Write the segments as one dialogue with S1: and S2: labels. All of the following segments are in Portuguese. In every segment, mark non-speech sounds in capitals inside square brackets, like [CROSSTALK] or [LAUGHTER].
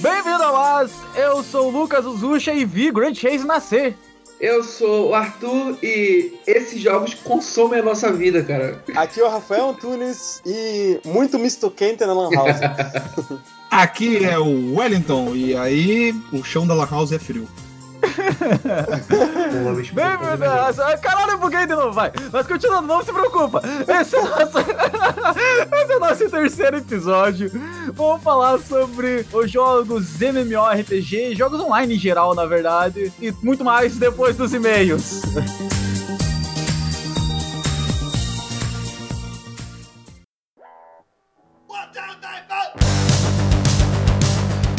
S1: Bem-vindo a nós! Eu sou o Lucas Uzucha e vi Grand Chase nascer.
S2: Eu sou o Arthur e esses jogos consomem a nossa vida, cara.
S3: Aqui é o Rafael Antunes e muito misto quente na Lan House. [LAUGHS]
S4: Aqui é o Wellington e aí o chão da Lan House é frio. [LAUGHS]
S1: Bem-vindo a... Caralho, buguei de novo, vai. Mas continuando, não se preocupa. Esse é, o nosso... [LAUGHS] Esse é o nosso terceiro episódio. Vamos falar sobre os jogos MMORPG, jogos online em geral, na verdade. E muito mais depois dos e-mails. [LAUGHS]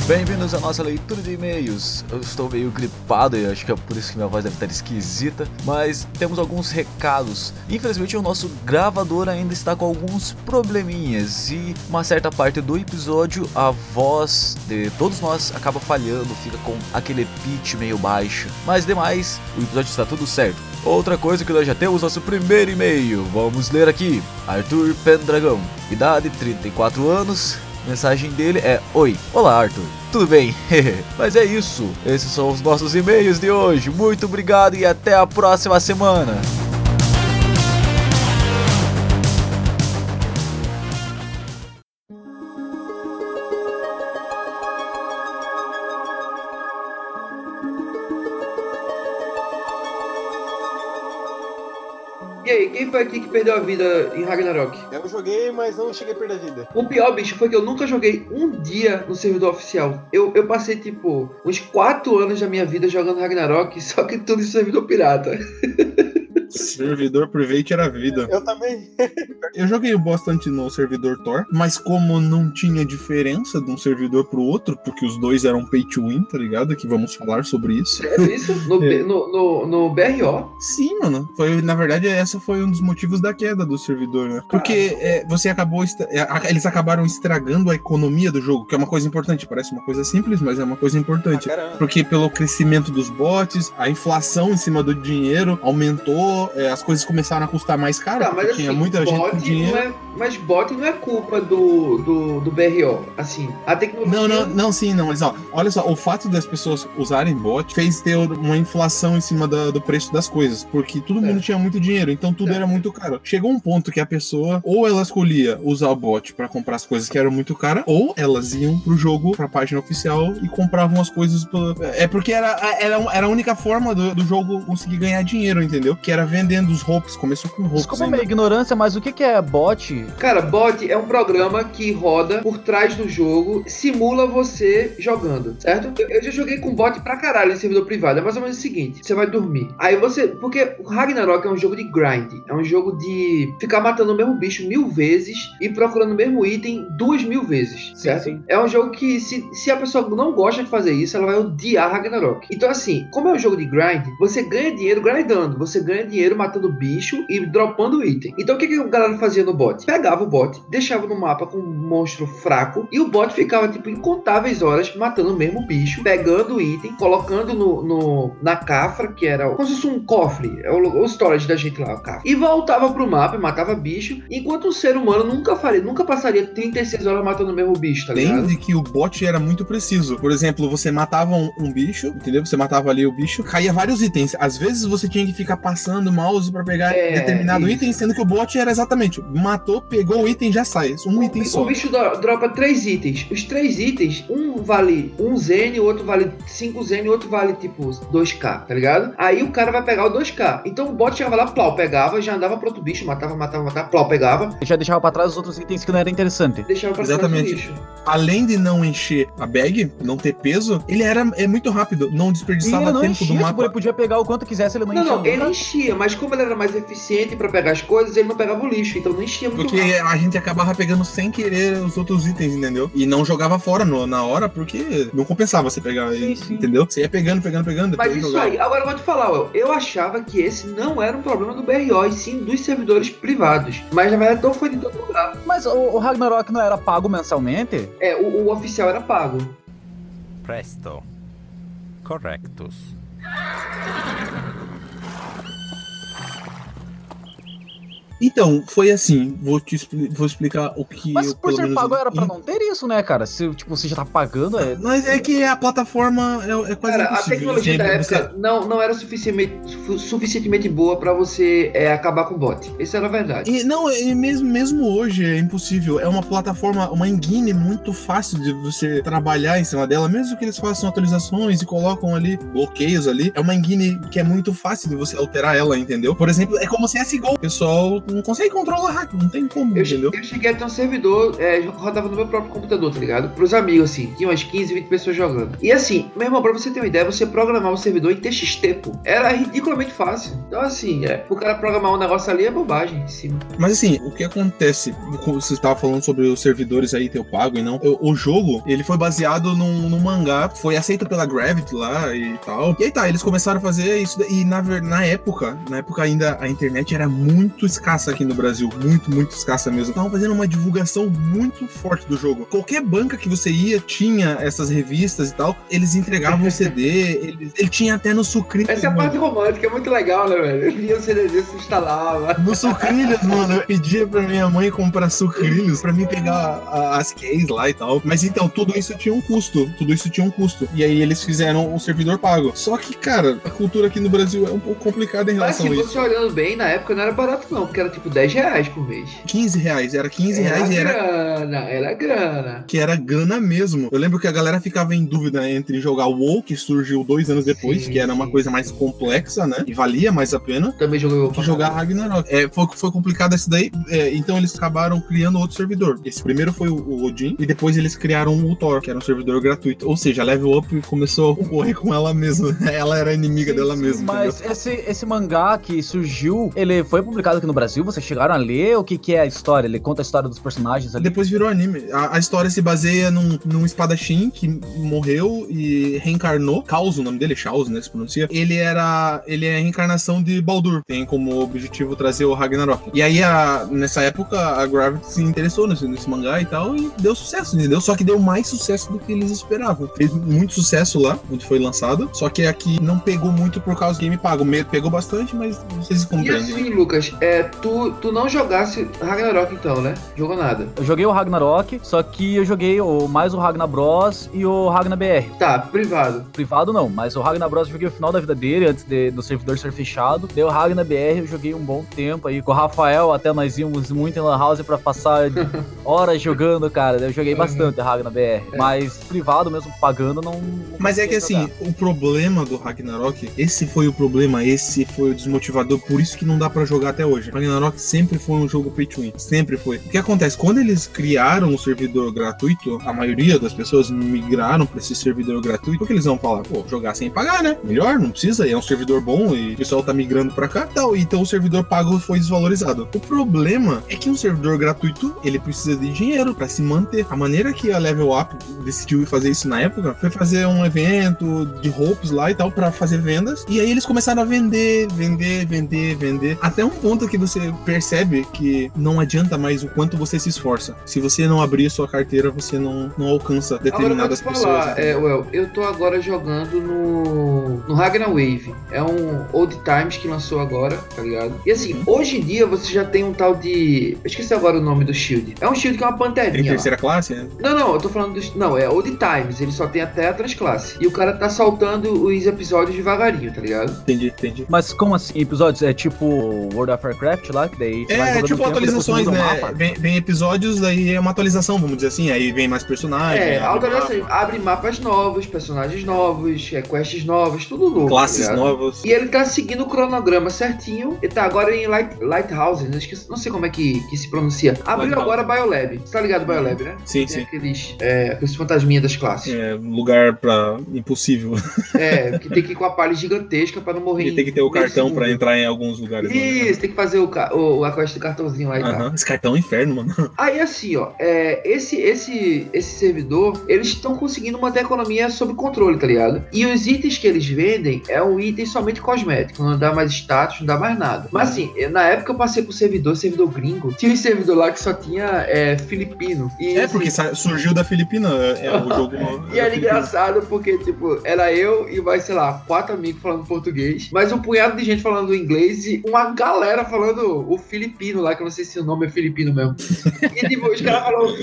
S1: Bem-vindos à nossa leitura de e-mails. Eu estou meio gripado e acho que é por isso que minha voz deve estar esquisita, mas temos alguns recados. Infelizmente, o nosso gravador ainda está com alguns probleminhas e uma certa parte do episódio a voz de todos nós acaba falhando, fica com aquele pitch meio baixo. Mas demais, o episódio está tudo certo. Outra coisa que nós já temos nosso primeiro e-mail. Vamos ler aqui. Arthur Pendragão, idade 34 anos, mensagem dele é: Oi, olá Arthur, tudo bem? [LAUGHS] Mas é isso, esses são os nossos e-mails de hoje. Muito obrigado e até a próxima semana.
S2: Foi aqui que perdeu a vida em Ragnarok?
S3: Eu joguei, mas não cheguei a perder a vida.
S2: O pior, bicho, foi que eu nunca joguei um dia no servidor oficial. Eu, eu passei, tipo, uns 4 anos da minha vida jogando Ragnarok, [LAUGHS] só que tudo em servidor pirata. [LAUGHS]
S4: Servidor private era a vida.
S3: Eu também. [LAUGHS]
S4: Eu joguei bastante no servidor Tor, mas como não tinha diferença de um servidor pro outro, porque os dois eram pay to win, tá ligado? Que vamos falar sobre isso.
S2: É isso? No, [LAUGHS]
S4: É.
S2: No, no, no BRO?
S4: Sim, mano. Foi, na verdade, essa foi um dos motivos da queda do servidor, né? Porque é, você acabou. é, Eles acabaram estragando a economia do jogo, que é uma coisa importante. Parece uma coisa simples, mas é uma coisa importante.
S3: Caramba.
S4: Porque pelo crescimento dos bots, a inflação em cima do dinheiro aumentou, é, as coisas começaram a custar mais caro,
S2: Tá, mas assim,
S4: tinha muita gente com
S2: bot
S4: dinheiro.
S2: é, mas bot não é culpa do, do, do BRO. Assim, a tecnologia.
S4: Não, não, não, sim, não, mas ó, olha só, o fato das pessoas usarem bot fez ter uma inflação em cima da- do preço das coisas, porque todo mundo
S2: É.
S4: tinha muito dinheiro, então tudo
S2: É.
S4: era muito caro. Chegou um ponto que a pessoa, ou ela escolhia usar o bot pra comprar as coisas que eram muito caras, ou elas iam pro jogo, pra página oficial e compravam as coisas. pela- É porque era, era, era a única forma do, do jogo conseguir ganhar dinheiro, entendeu? Que era vendendo os roupas, começou com roupas.
S1: Desculpa a
S4: ainda.
S1: minha ignorância, mas o que que é bot?
S2: Cara, bot é um programa que roda por trás do jogo, simula você jogando, certo? Eu, eu já joguei com bot pra caralho em servidor privado. É mais ou menos o seguinte: você vai dormir. Aí você. Porque o Ragnarok é um jogo de grind. É um jogo de ficar matando o mesmo bicho mil vezes e procurando o mesmo item duas mil vezes, certo?
S1: sim.
S2: É um jogo que, se, se a pessoa não gosta de fazer isso, ela vai odiar Ragnarok. Então, assim, como é um jogo de grind, você ganha dinheiro grindando. Você ganha dinheiro matando bicho e dropando item. Então, o que, que a galera fazia no bot? Pegava o bot, deixava no mapa com um monstro fraco e o bot ficava, tipo, incontáveis horas matando o mesmo bicho, pegando o item, colocando no, no- na cafra, que era como se fosse um cofre, é o, o storage da gente lá, o cafra. E voltava pro mapa e matava bicho, enquanto um ser humano nunca faria, nunca passaria 36 horas matando o mesmo bicho, tá ligado?
S4: que o bot era muito preciso. Por exemplo, você matava um, um bicho, entendeu? Você matava ali o bicho, caía vários itens. Às vezes você tinha que ficar passando o mouse pra pegar
S2: É,
S4: determinado
S2: isso.
S4: item, sendo que o bot era exatamente matou, pegou o item já sai. Um
S2: O
S4: item só.
S2: O bicho do- dropa três itens. Os três itens, um vale um Zen, o outro vale 5 Zen e o outro vale tipo 2k, tá ligado? Aí o cara vai pegar o 2k. Então o bot chegava lá, plau, pegava, já andava pro outro bicho, matava, matava, matava, plau, pegava,
S1: Eu já deixava pra trás os outros itens que não era interessante.
S2: deixava pra trás do
S4: Exatamente.
S2: bicho.
S4: Além de não encher a bag, não ter peso, ele era é muito rápido, não
S1: E
S4: desperdiçava
S1: não
S4: tempo
S1: enchia,
S4: do
S1: tipo,
S4: mapa.
S1: ele podia pegar o quanto quisesse, ele não,
S2: Não,
S1: enchia
S2: não, ele
S1: nunca.
S2: Enchia, mas como ele era mais eficiente pra pegar as coisas, ele não pegava o lixo, então não enchia muito
S4: Porque
S2: rápido.
S4: a gente acabava pegando sem querer os outros itens, entendeu? E não jogava fora no- na hora, porque não compensava você pegar,
S1: Sim, sim.
S4: entendeu? Você ia pegando, pegando, pegando,
S2: Mas isso
S4: jogava.
S2: aí, agora eu vou te falar, Will, eu achava que esse não era um problema do BRO, e sim dos servidores privados. Mas na verdade não foi de todo lugar.
S1: Mas o, o Ragnarok não era pago mensalmente?
S2: É, o, o oficial era pago.
S5: Presto. Correctus.
S4: Então, foi assim, vou te expli- vou explicar o que
S6: Mas
S4: eu,
S6: por ser
S4: menos,
S6: pago era pra não ter isso, né, cara? Se tipo, você já tá pagando, é.
S4: Mas é que a plataforma é, é quase
S2: Cara, a tecnologia da
S4: Sempre você-
S2: época não, não era suficientemente, su- suficientemente boa pra você é, acabar com o bot. Essa era a verdade.
S4: E, não, e mesmo, mesmo hoje é impossível. É uma plataforma, uma engine muito fácil de você trabalhar em cima dela, mesmo que eles façam atualizações e colocam ali bloqueios ali. É uma engine que é muito fácil de você alterar ela, entendeu? Por exemplo, é como CSGO. O pessoal não consegue controlar hack, não tem como,
S2: Eu,
S4: entendeu?
S2: eu cheguei a ter um servidor, é, rodava no meu próprio computador, tá ligado? Pros amigos, assim, tinha umas 15, 20 pessoas jogando. E assim, meu irmão, pra você ter uma ideia, você programar um servidor em TXT, pô, era ridiculamente fácil. Então, assim, é, o cara programar um negócio ali é bobagem em cima.
S4: Mas assim, o que acontece? Você estava falando sobre os servidores aí ter o pago e não. O, o jogo, ele foi baseado num, num mangá, foi aceito pela Gravity lá e tal. E aí tá, eles começaram a fazer isso. E na, na época, na época ainda a internet era muito escassa aqui no Brasil. Muito, muito escassa mesmo. Estavam fazendo uma divulgação muito forte do jogo. Qualquer banca que você ia tinha essas revistas e tal. Eles entregavam o [LAUGHS] CD, eles, ele tinha até no sucrilhos.
S2: Essa é a parte romântica, é muito legal, né, velho? Eu via o CD se instalava.
S4: No sucrilhos, mano, eu pedia pra minha mãe comprar sucrilhos pra mim pegar a- as keys lá e tal. Mas então, tudo isso tinha um custo. Tudo isso tinha um custo. E aí eles fizeram o servidor pago. Só que, cara, a cultura aqui no Brasil é um pouco complicada em
S2: Mas
S4: relação
S2: assim,
S4: a isso.
S2: você olhando bem, na época não era barato não, porque era tipo 10 reais por mês.
S4: 15 reais, era 15 reais e
S2: era
S4: era.
S2: grana, era grana.
S4: Que era grana mesmo. Eu lembro que a galera ficava em dúvida entre jogar o WoW, que surgiu dois anos depois,
S2: Sim,
S4: que era uma
S2: sim.
S4: coisa mais complexa, né? E valia mais a pena.
S2: Também joguei o
S4: que jogar Ragnarok. É, foi, foi complicado isso daí, é, então eles acabaram criando outro servidor. Esse primeiro foi o, o Odin, e depois eles criaram o Thor, que era um servidor gratuito. Ou seja, a Level Up começou a concorrer com ela mesma. [LAUGHS] Ela era inimiga
S6: Sim,
S4: dela
S6: sim,
S4: mesma.
S6: Mas esse, esse mangá que surgiu, ele foi publicado aqui no Brasil? Vocês chegaram a ler? O que, que é a história? Ele conta a história dos personagens ali?
S4: Depois virou anime. A, a história se baseia num, num espadachim que morreu e reencarnou. Caos, o nome dele, Chaos, né? Se pronuncia. Ele era. Ele é a reencarnação de Baldur. Tem como objetivo trazer o Ragnarok. E aí, a- nessa época, a Gravity se interessou nesse, nesse mangá e tal. E deu sucesso, entendeu? Só que deu mais sucesso do que eles esperavam. Fez muito sucesso lá, quando foi lançado. Só que aqui não pegou muito por causa do game pago. Pegou bastante, mas vocês
S2: E
S4: compreendem. né?
S2: assim, Lucas, é, tu, tu não jogasse Ragnarok então, né? Jogou nada.
S6: Eu joguei o Ragnarok, só que eu joguei o, mais o Ragnar Bros e o Ragnar BR.
S2: Tá, privado.
S6: Privado não, mas o Ragnar Bros eu joguei o final da vida dele, antes de- do servidor ser fechado. Deu o Ragnar BR, eu joguei um bom tempo aí. Com o Rafael, até nós íamos muito em Lan House pra passar [LAUGHS] horas jogando, cara. Eu joguei
S2: Uhum.
S6: bastante Ragnar BR.
S2: É.
S6: Mas privado mesmo, pagando, não. não
S4: Mas é que assim,
S6: jogar.
S4: o problema do Ragnarok, esse foi o problema, esse foi o desmotivador, por isso que não dá pra jogar até hoje. Ragnarok sempre foi um jogo pay to win, sempre foi. O que acontece? Quando eles criaram o servidor gratuito, a maioria das pessoas migraram pra esse servidor gratuito, o que eles vão falar? Pô, jogar sem pagar, né? Melhor, não precisa, é um servidor bom e o pessoal tá migrando pra cá. Então, então o servidor pago foi desvalorizado. O problema é que um servidor gratuito, ele precisa de dinheiro pra se manter. A maneira que a Level Up decidiu fazer isso na época foi fazer um evento de roupas lá e tal pra fazer vendas. E aí eles começaram a vender, vender, vender, vender. Até um ponto que você percebe que não adianta mais o quanto você se esforça. Se você não abrir sua carteira, você não, não alcança
S2: Agora eu
S4: determinadas pessoas.
S2: falar, é, Well, eu tô agora jogando no, no Ragnar Wave. É um Old Times que lançou agora, tá ligado? E assim,
S4: Uhum.
S2: hoje em dia você já tem um tal de. Eu esqueci agora o nome do Shield. É um Shield que é uma panterinha. lá.
S4: terceira classe, né?
S2: Não, não, eu tô falando dos. Não, é Old Times, ele só tem até a transclasse. E o cara tá saltando os episódios devagarinho, tá ligado?
S4: Entendi, entendi.
S6: Mas como assim? Episódios? É tipo World of Warcraft lá? Que daí você vai
S4: É, tipo
S6: tempo,
S4: atualizações, né? Vem, vem episódios, aí é uma atualização, vamos dizer assim. Aí vem mais personagens.
S2: É,
S4: abre
S2: atualização.
S4: mapa,
S2: Abre mapas novos, personagens novos, é, quests novas, tudo novo.
S4: Classes
S2: tá
S4: novas.
S2: E ele tá seguindo o cronograma certinho. Ele tá agora em Light, Lighthouse, não, esqueci- não sei como é que, que se pronuncia. Abriu
S4: Lighthouse.
S2: agora Biolab. Você tá ligado Biolab, né?
S4: Sim,
S2: Tem
S4: sim.
S2: aqueles, é, aqueles fantasminhas das classes.
S4: É, lugar pra impossível. [LAUGHS]
S2: É, que tem que ir com a palha gigantesca pra não morrer.
S4: E tem que ter o cartão
S2: segundo.
S4: pra entrar em alguns lugares. né?
S2: Isso, tem que fazer o, o, a quest do cartãozinho lá e tal.
S4: Aham, Esse cartão é um inferno, mano. [LAUGHS]
S2: Aí assim, ó, é, esse, esse, esse servidor, eles estão conseguindo manter a economia sob controle, tá ligado? E os itens que eles vendem é um item somente cosmético, não dá mais status, não dá mais nada. Mas assim, na época eu passei por servidor, servidor gringo, tinha um servidor lá que só tinha é, filipino. E,
S4: É,
S2: assim,
S4: porque surgiu da Filipina. É, é o jogo. [LAUGHS]
S2: E era engraçado porque, tipo, era eu e mais, sei lá, quatro amigos falando português, mas um punhado de gente falando inglês e uma galera falando jogando o filipino lá, que eu não sei se o nome é filipino mesmo. E tipo, os caras falaram.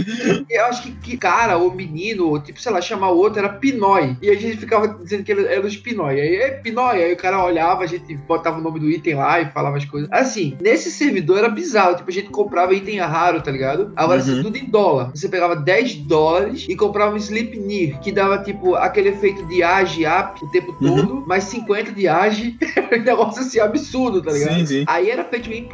S2: Eu acho que, que cara, ou menino, ou tipo, sei lá, chamar o outro era Pinói. E a gente ficava dizendo que ele era os Pinói. Aí, é Pinói. Aí o cara olhava, a gente botava o nome do item lá e falava as coisas. Assim, nesse servidor era bizarro. Tipo, a gente comprava item raro, tá ligado? Agora,
S4: Uhum.
S2: isso tudo em dólar. Você pegava 10 dólares e comprava um Sleipnir, que dava, tipo, aquele efeito de age up o tempo
S4: Uhum.
S2: todo, mais 50 de age. [LAUGHS] um negócio assim absurdo, tá ligado?
S4: Sim, sim.
S2: Aí era feito bem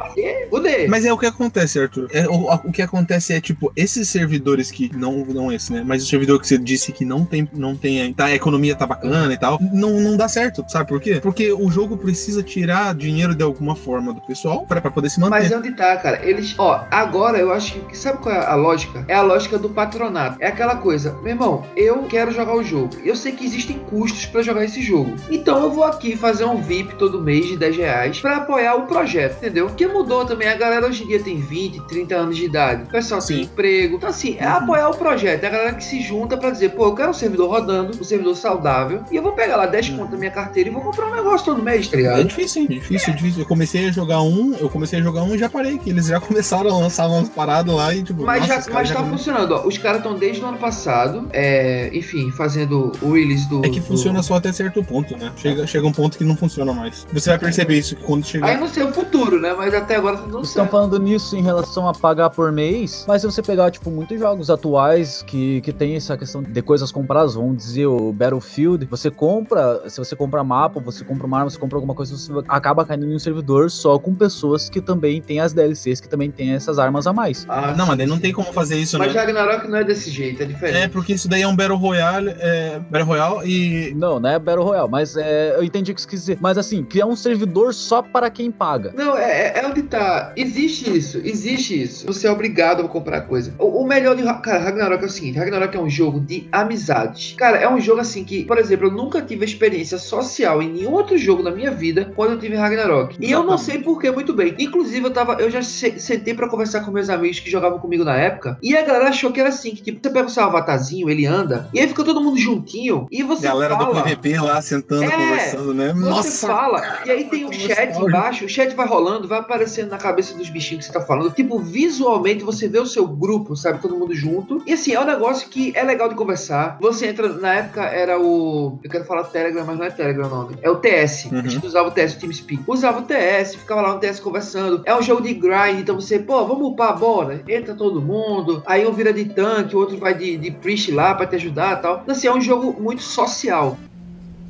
S2: poder.
S4: Mas é o que acontece, Arthur. É, o, o que acontece é, tipo, esses servidores que. Não, não esse, né? Mas o servidor que você disse que não tem. Não tem tá, a economia tá bacana e tal. Não, não dá certo. Sabe por quê? Porque o jogo precisa tirar dinheiro de alguma forma do pessoal pra, pra poder se manter.
S2: Mas é onde tá, cara? Eles, ó, agora eu acho que sabe qual é a lógica? É a lógica do patronato. É aquela coisa, meu irmão, eu quero jogar o jogo. Eu sei que existem custos pra jogar esse jogo. Então eu vou aqui fazer um VIP todo mês de 10 reais pra apoiar o projeto, entendeu? Porque mudou também. A galera hoje em dia tem 20, 30 anos de idade. O pessoal tem
S4: Sim.
S2: emprego. Então, assim, é
S4: Uhum.
S2: apoiar o projeto. É a galera que se junta pra dizer, pô, eu quero um servidor rodando, um servidor saudável. E eu vou pegar lá 10
S4: Uhum.
S2: conto da minha carteira e vou comprar um negócio todo mês, tá
S4: É
S2: ligado?
S4: difícil, hein? Difícil, difícil. Eu comecei a jogar um, eu comecei a jogar um e já parei, que eles já [LAUGHS] começaram a lançar umas paradas lá e tipo.
S2: Mas,
S4: nossa,
S2: já, mas tá
S4: come-
S2: funcionando, ó. Os caras estão desde o ano passado, é, enfim, fazendo o release do.
S4: É que
S2: do-
S4: funciona só até certo ponto, né? Chega, chega um ponto que não funciona mais. Você vai perceber isso quando
S2: Aí
S4: chegar.
S2: não sei o futuro, né? Mas até agora tá dando
S1: Vocês estão
S2: certo.
S1: falando nisso em relação a pagar por mês, mas se você pegar, tipo, muitos jogos atuais que, que tem essa questão de coisas compradas, vamos dizer, o Battlefield, você compra, se você compra mapa, você compra uma arma, você compra alguma coisa, você acaba caindo em um servidor só com pessoas que também têm as DLCs, que também têm essas armas a mais.
S2: Ah,
S4: Não, mas daí não tem como fazer isso,
S2: Mas
S4: né?
S2: Ragnarok não é desse jeito, é
S4: É,
S2: diferente.
S4: porque isso daí é um Battle Royale, é, Battle Royale e.
S1: Não, não é Battle Royale, mas é, eu entendi o que você quis dizer. Mas assim, criar um servidor só para quem paga.
S2: Não, é, é onde tá. Existe isso, existe isso. Você é obrigado a comprar coisa. O, o melhor de. Ra- Cara, Ragnarok é o seguinte: Ragnarok é um jogo de amizades. Cara, é um jogo assim que, por exemplo, eu nunca tive experiência social em nenhum outro jogo na minha vida quando eu tive Ragnarok. E eu não sei por que muito bem. Inclusive, eu tava. Eu já se- sentei pra conversar com meus amigos que jogavam comigo na época. E a galera achou que era assim: que tipo, você pega o seu avatarzinho, ele anda, e aí fica todo mundo juntinho. E você
S4: Galera do
S2: fala.
S4: PVP lá sentando,
S2: É,
S4: conversando, né?
S2: Você
S4: Nossa!
S2: fala, e aí tem o
S4: como
S2: chat embaixo, o chat vai rolando, vai aparecendo na cabeça dos bichinhos que você tá falando. Tipo, visualmente você vê o seu grupo, sabe? Todo mundo junto. E assim, é um negócio que é legal de conversar. Você entra, na época era o. Eu quero falar Telegram, mas não é Telegram o nome. É o TS.
S4: Uhum.
S2: A gente usava o TS, o TeamSpeak. Usava o TS, ficava lá no TS conversando. É um jogo de grind, então você, pô, vamos upar a bola. Entra todo mundo. Aí um vira de tanque, o outro vai de, de priest lá pra te ajudar e tal. Então, assim, é um jogo muito social.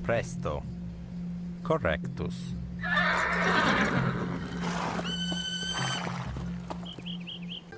S5: Presto. Correctus.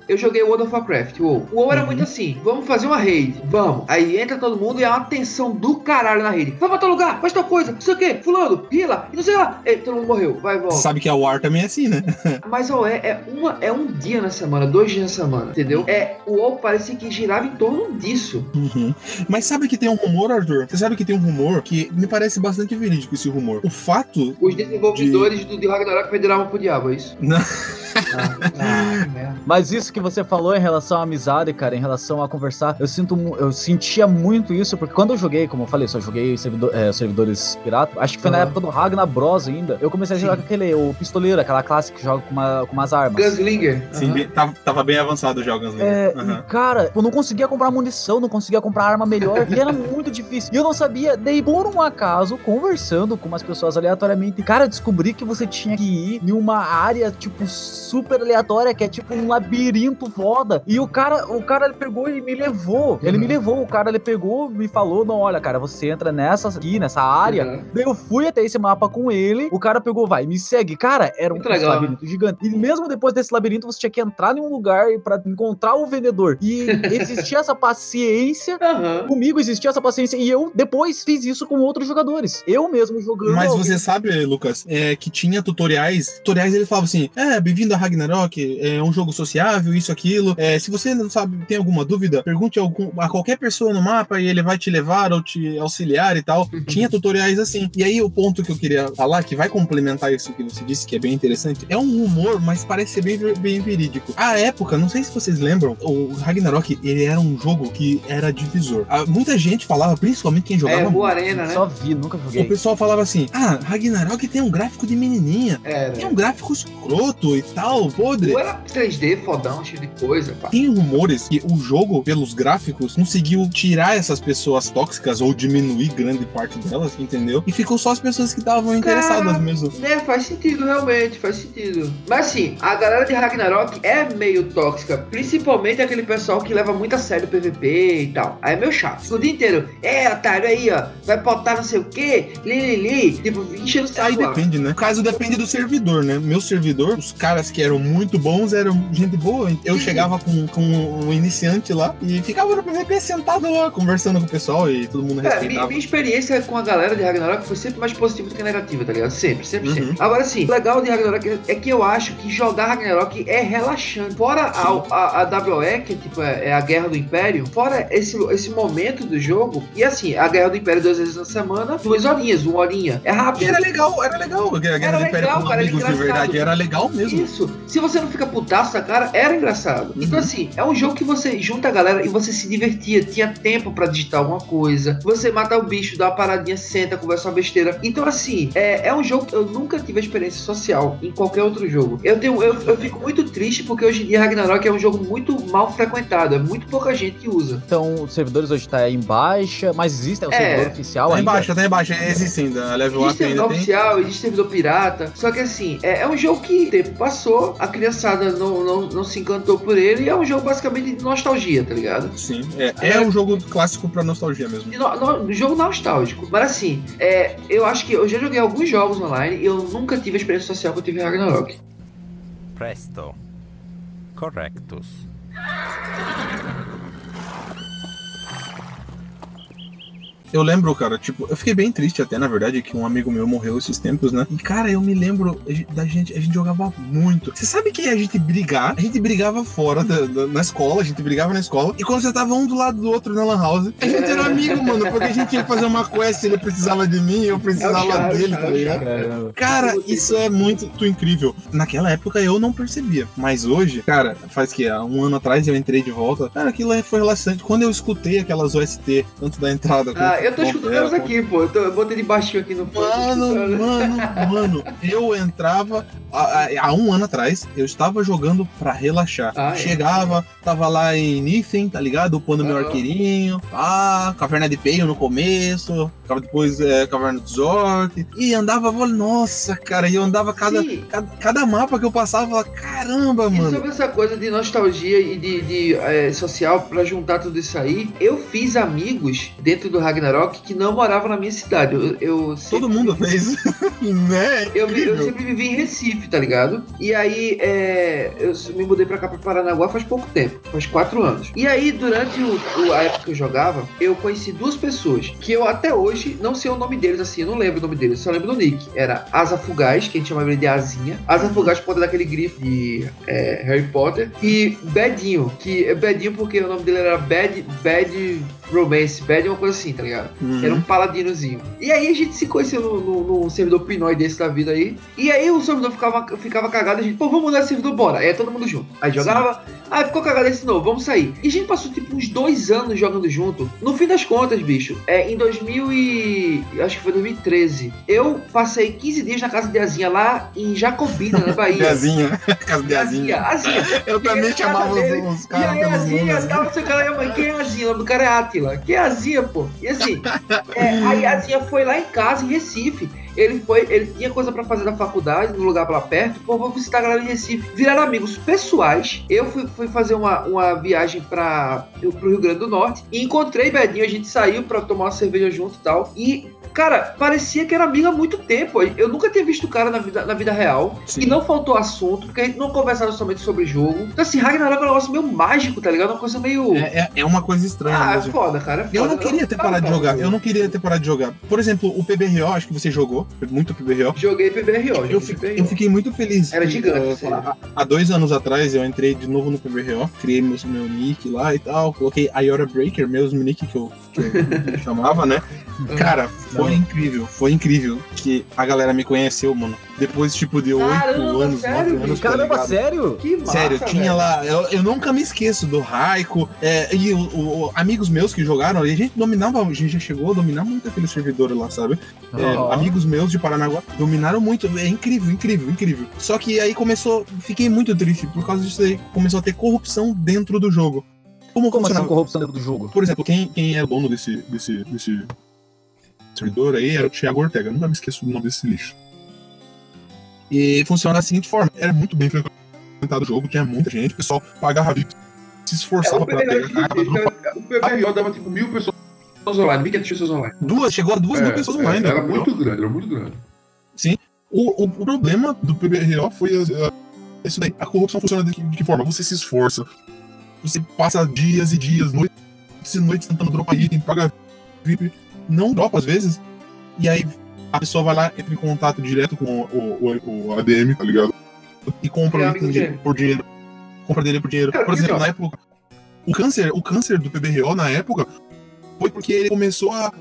S2: Eu joguei World of Warcraft, o WoW. O WoW era
S4: Uhum.
S2: muito assim, vamos fazer uma raid, vamos. Aí entra todo mundo e é uma tensão do caralho na raid. Vai pra tal lugar, faz tal coisa, não sei o que, fulano, hila, e não sei lá. Ei, todo mundo morreu, vai, volta.
S4: Sabe que a War também é assim, né? [LAUGHS]
S2: Mas o é, é, uma, é um dia na semana, dois dias na semana, entendeu? É, o WoW parecia que girava em torno disso.
S4: Uhum. Mas sabe que tem um rumor, Arthur? Você sabe que tem um rumor que me parece bastante verídico esse rumor. O fato.
S2: Os desenvolvedores do de Ragnarok pediram pro diabo, é isso?
S4: Não. [LAUGHS]
S2: Ah, ah, merda.
S1: Mas isso que você falou em relação à amizade, cara, em relação a conversar, eu sinto, eu sentia muito isso, porque quando eu joguei, como eu falei, só joguei servidor- é, servidores pirata, acho que foi na
S2: Aham.
S1: época do Ragnar Bros ainda, eu comecei a jogar com aquele, o pistoleiro, aquela classe que joga com, uma- com umas armas.
S2: Gunslinger.
S4: Sim,
S2: aham.
S4: bem- tava, tava bem avançado já o Gunslinger.
S1: É, e, cara, eu não conseguia comprar munição, não conseguia comprar arma melhor, e era muito difícil. E eu não sabia, daí por um acaso, conversando com umas pessoas aleatoriamente, cara, descobri que você tinha que ir em uma área, tipo, super aleatória, que é tipo um labirinto foda. E o cara, o cara ele pegou e me levou. Ele me
S2: Uhum.
S1: levou, o cara ele pegou, me falou, não, olha, cara, você entra nessa aqui, nessa área,
S2: Aham.
S1: Daí eu fui até esse mapa com ele, o cara pegou, vai, me segue. Cara, era um labirinto gigante. E mesmo depois desse labirinto, você tinha que entrar em um lugar pra encontrar o vendedor. E [LAUGHS] existia essa paciência.
S2: Aham.
S1: Comigo existia essa paciência. E eu depois fiz isso com outros jogadores. Eu mesmo jogando.
S4: Mas
S1: alguém.
S4: você sabe, Lucas, é, que tinha tutoriais. Tutoriais ele falava assim: é, bem-vindo a Ragnarok, é um jogo sociável, isso, aquilo. É, se você não sabe, tem alguma dúvida, pergunte a, algum- a qualquer pessoa no mapa e ele vai te levar ou te auxiliar e tal.
S2: Uhum.
S4: Tinha tutoriais assim. E aí, o ponto que eu queria falar, que vai complementar isso que você disse, que é bem interessante, é um rumor, mas parece ser bem, bem verídico. À época, não sei se vocês lembram, o Ragnarok, ele era um jogo que era divisor. Ah, Muita gente falava, principalmente quem jogava
S2: É, Boa Arena, né?
S1: Só vi, nunca
S4: o
S1: joguei.
S4: pessoal falava assim: ah, Ragnarok tem um gráfico de menininha.
S2: É,
S4: Tem um gráfico escroto e tal. Tal, podre.
S2: Ou era 3D, fodão, cheio de coisa, pá.
S4: Tem rumores que o jogo, pelos gráficos, conseguiu tirar essas pessoas tóxicas ou diminuir grande parte delas, entendeu? E ficou só as pessoas que estavam interessadas mesmo.
S2: Né, faz sentido, realmente, faz sentido. Mas assim, a galera de Ragnarok é meio tóxica, principalmente aquele pessoal que leva muito a sério o PVP e tal. Aí é meio chato. O dia inteiro, é, otário aí, ó, vai botar não sei o que, li, li, li, tipo, enchendo o saco.
S4: Aí depende, né? O caso depende do servidor, né? Meu servidor, os caras que eram muito bons eram gente boa. Eu chegava com, com um iniciante lá e ficava no PVP sentado lá, conversando com o pessoal e todo mundo
S2: É, minha,
S4: respeitava.
S2: minha experiência com a galera de Ragnarok foi sempre mais positiva do que negativa, tá ligado? Sempre, sempre,
S4: Uhum.
S2: sempre. Agora sim, o legal de Ragnarok é- é que eu acho que jogar Ragnarok é relaxante. Fora a, a, a WE, que tipo, é, é a Guerra do Império, fora esse, esse momento do jogo, e assim, a Guerra do Império duas vezes na semana, duas horinhas, uma horinha. É
S4: E
S2: rápido.
S4: era legal, era legal. A Guerra
S2: Era
S4: do Império
S2: legal,
S4: com
S2: cara, era
S4: amigos de verdade, era legal mesmo.
S2: Isso. Se você não fica putaço da cara, era engraçado.
S4: Uhum.
S2: Então, assim, é um jogo que você junta a galera e você se divertia. Tinha tempo pra digitar alguma coisa. Você mata o bicho, dá uma paradinha, senta, conversa uma besteira. Então, assim, é, é um jogo que eu nunca tive experiência social em qualquer outro jogo. Eu tenho, eu, eu fico muito triste porque hoje em dia Ragnarok é um jogo muito mal frequentado. É muito pouca gente que usa.
S1: Então, os servidores hoje tá em baixa, mas existe o
S2: É,
S1: servidor oficial
S4: Tá
S1: ainda?
S4: embaixo, tá embaixo. Esse sim, da Level
S2: Existe
S4: Up ainda
S2: servidor
S4: tem.
S2: oficial, existe servidor pirata. Só que assim, é, é um jogo que o tempo passou, a criançada não, não, não se encantou por ele, e é um jogo basicamente de nostalgia, tá ligado?
S4: Sim, é, é um jogo clássico pra nostalgia mesmo.
S2: No- no- jogo nostálgico. Mas assim, é, eu acho que eu já joguei alguns jogos online e eu nunca tive a experiência social que eu tive em Ragnarok.
S5: Presto. Correctus.
S4: Eu lembro, cara, tipo, eu fiquei bem triste até, na verdade, que um amigo meu morreu esses tempos, né? E, cara, eu me lembro da gente, a gente jogava muito. Você sabe que a gente brigar, a gente brigava fora da, da- na escola, a gente brigava na escola, e quando você tava um do lado do outro na Lan House, a gente era amigo, mano, porque a gente que fazer uma quest, ele precisava de mim, eu precisava dele,
S2: é
S4: tá ligado? Cara, isso é muito incrível. Naquela época eu não percebia. Mas hoje, cara, faz que há um ano atrás eu entrei de volta. Cara, aquilo aí foi relaxante. Quando eu escutei aquelas OST, tanto da entrada quanto
S2: Ah, eu tô escutando elas aqui, pô. Eu, tô, eu botei de baixinho aqui no
S4: Mano, mano, [LAUGHS] mano, eu entrava há, um ano atrás, eu estava jogando pra relaxar.
S2: Ah, é?
S4: Chegava, tava lá em Nifem, tá ligado? Upando meu
S2: Aham.
S4: arqueirinho, ah, Caverna de Peio no começo, depois é, Caverna do Zork, e andava, nossa, cara, e eu andava cada, cada, cada mapa que eu passava, eu falava, caramba,
S2: E
S4: mano.
S2: sobre essa coisa de nostalgia e de, de, é, social pra juntar tudo isso aí, eu fiz amigos dentro do Ragnarok que não moravam na minha cidade. Eu, eu
S4: Todo mundo fez, [LAUGHS] né?
S2: Eu, eu sempre vivi em Recife, tá ligado? E aí, é, eu me mudei pra cá, pra Paranaguá, faz pouco tempo, faz quatro anos. E aí, durante o, o- a época que eu jogava, eu conheci duas pessoas que eu até hoje não sei o nome deles, assim, eu não lembro o nome deles, só lembro do nick. Era Asa Fugaz, que a gente chamava ele de Asinha. Asa Fugaz por conta daquele grifo de é, Harry Potter. E Bedinho, que é Bedinho porque o nome dele era Bad, Bad Romance, Bad é uma coisa assim, tá ligado?
S4: Uhum.
S2: Era um paladinozinho. E aí a gente se conheceu no, no, no servidor Pinói desse da vida aí. E aí o servidor ficava, ficava cagado. A gente, pô, vamos mudar servidor, bora. Aí é todo mundo junto. Aí jogava. Aí ficou cagado esse novo, vamos sair. E a gente passou tipo uns dois anos jogando junto. No fim das contas, bicho, é em 2000 e... Acho que foi 2013. Eu passei 15 dias na casa de Azinha lá em Jacobina, na Bahia. [LAUGHS]
S4: Deazinha, [LAUGHS] casa de Azinha.
S2: Azinha.
S4: Eu também chamava os, os
S2: E
S4: caras
S2: aí, Azinha,
S4: nomes.
S2: tava seu cara, mãe, quem é Azinha? O nome do cara é Atila. Quem é Azinha, pô? E assim, é, aí a Azinha foi lá em casa, em Recife. Ele foi, ele tinha coisa pra fazer na faculdade, no lugar lá perto. Pô, vou visitar a galera em Recife. Viraram amigos pessoais. Eu fui, fui fazer uma, uma viagem pra, pro Rio Grande do Norte e encontrei Bedinho. A gente saiu pra tomar uma cerveja junto e tal. E. Cara, parecia que era amigo há muito tempo. Eu nunca tinha visto o cara na vida, na vida real.
S4: Sim.
S2: E não faltou assunto, porque a gente não conversava somente sobre jogo. Então, assim, Ragnarok é um negócio meio mágico, tá ligado? Uma coisa meio.
S4: É, é, é uma coisa estranha
S2: ah, é foda, cara. é
S4: Eu não
S2: foda.
S4: queria ter parado de jogar. Eu não queria ter parado de jogar. Por exemplo, o PBRO, acho que você jogou. Muito PBRO.
S2: Joguei PBRO.
S4: Eu,
S2: PBRO.
S4: eu fiquei muito feliz.
S2: Era gigante,
S4: eh,
S2: sério.
S4: há, há dois anos atrás eu entrei de novo no PBRO, criei meu, meu nick lá e tal, coloquei Iora Breaker, meus nick que eu, que chamava, né? Cara, foi incrível, foi incrível que a galera me conheceu, mano. Depois, tipo, de oito anos,
S2: sério,
S4: nove anos. tá
S1: Caramba,
S4: ligado?
S1: sério?
S2: Que massa,
S4: Sério, tinha
S2: velho.
S4: lá. Eu, eu nunca me esqueço do Raiko. é, e o, o- amigos meus que jogaram, e a gente dominava, a gente já chegou a dominar muito aquele servidor lá, sabe? É,
S1: Ó.
S4: amigos meus de Paranaguá dominaram muito. É incrível, incrível, incrível. Só que aí começou. Fiquei muito triste por causa disso aí. Começou a ter corrupção dentro do jogo. Como,
S1: Como assim
S4: funcionava?
S1: corrupção dentro do jogo?
S4: Por exemplo, quem, quem é dono desse, desse, desse servidor aí era o Thiago Ortega. Nunca me esqueço do nome desse lixo. E funciona da seguinte forma: era muito bem frequentado o jogo, tinha muita gente, o pessoal pagava VIP, se
S2: É,
S4: esforçava
S2: o
S4: pra pegar
S2: o PBR dava tipo mil pessoas online, 1.500 pessoas online.
S4: Duas, chegou a duas
S2: É,
S4: mil pessoas
S2: é,
S4: online.
S2: Era
S4: né?
S2: muito grande, era muito grande.
S4: O, o, o problema do PBRO foi uh, isso daí. A corrupção funciona de que, de que forma? Você se esforça, você passa dias e dias, noites e noites tentando dropar item, paga VIP, não dropa às vezes, e aí a pessoa vai lá, entra em contato direto com o, o, o ADM, tá ligado? E compra
S2: É,
S4: o item
S2: dele.
S4: por dinheiro. Compra dele por dinheiro. Por exemplo, na época. O câncer, o câncer do PBRO na época foi porque ele começou a.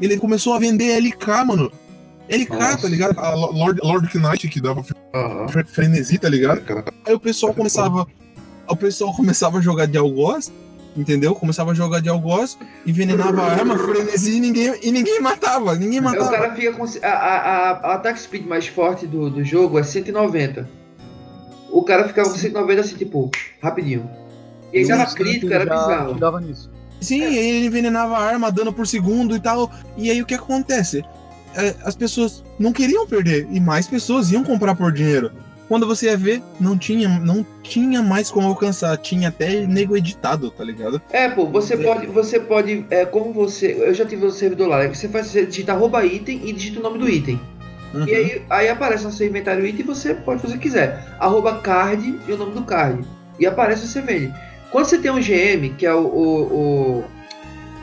S4: Ele começou a vender LK, mano. LK,
S2: Nossa.
S4: tá ligado? A Lord, Lord Knight que dava fre- frenesi, tá ligado? Aí o pessoal começava. O pessoal começava a jogar de algoz, entendeu? Começava a jogar de algoz, envenenava a arma, frenesi e ninguém, e ninguém matava. Ninguém
S2: o
S4: matava.
S2: cara fica com. A, a, a, attack speed mais forte do, do jogo é 190. O cara ficava com 190 assim, tipo, rapidinho. E aí tava
S1: Isso,
S2: crítico, era bizarro.
S1: Dava nisso.
S4: Sim, aí ele envenenava a arma, dano por segundo e tal. E aí o que acontece? É, as pessoas não queriam perder e mais pessoas iam comprar por dinheiro. Quando você ia ver, não tinha, não tinha mais como alcançar, tinha até nego editado, tá ligado?
S2: É, pô, você pode, você pode, é, como você, eu já tive o servidor lá, você faz, você digita arroba item e digita o nome do item.
S4: Uhum.
S2: E aí, aí aparece no seu inventário item e você pode fazer o que quiser. Arroba card e o nome do card. E aparece você vende. Quando você tem um GM, que é o, o, o,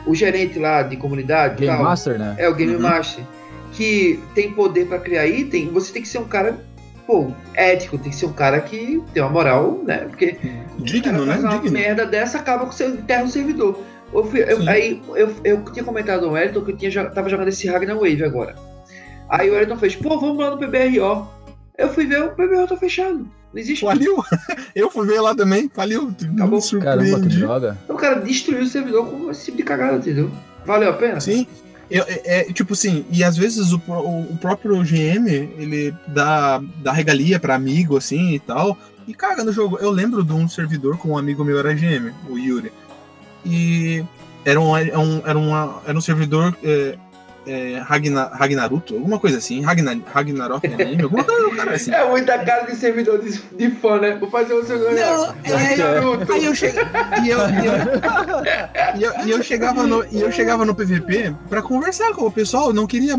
S2: o gerente lá de comunidade,
S1: Game
S2: tal,
S1: Master, né?
S2: é o Game
S4: Uhum.
S2: Master, que tem poder pra criar item, você tem que ser um cara, pô, ético, tem que ser um cara que tem uma moral, né? Porque
S4: Digno,
S2: o cara
S4: né?
S2: uma
S4: Digno.
S2: merda dessa acaba com o seu enterra no servidor. Eu fui- eu- aí eu, eu tinha comentado no Wellington que eu tinha, tava jogando esse Ragnar Wave agora. Aí o Wellington fez, pô, vamos lá no PBRO. Eu fui ver, o PBRO tá fechado. Não existe.
S4: Faliu. [LAUGHS] Eu fui ver lá também, faliu.
S2: Acabou.
S1: Caramba, que
S4: surpreendi.
S1: droga.
S2: O cara destruiu o servidor com esse tipo de cagada, entendeu? Valeu a pena?
S4: Sim. Eu- é, é, tipo assim, e às vezes o, o, o próprio GM, ele dá, dá regalia pra amigo, assim, e tal, e caga no jogo. Eu lembro de um servidor com um amigo meu, era GM, o Yuri, e era um, era um, era um servidor é, é, Ragna, Ragnaruto, alguma coisa assim, Ragnar, Ragnarok anime, alguma coisa cara, assim. [LAUGHS]
S2: É muita cara de servidor de, de fã, né? Vou fazer o servidor.
S4: Não, é, Aí eu cheguei. E eu, e eu, e eu, e eu chegava no, e eu chegava no PVP pra conversar com o pessoal, eu não queria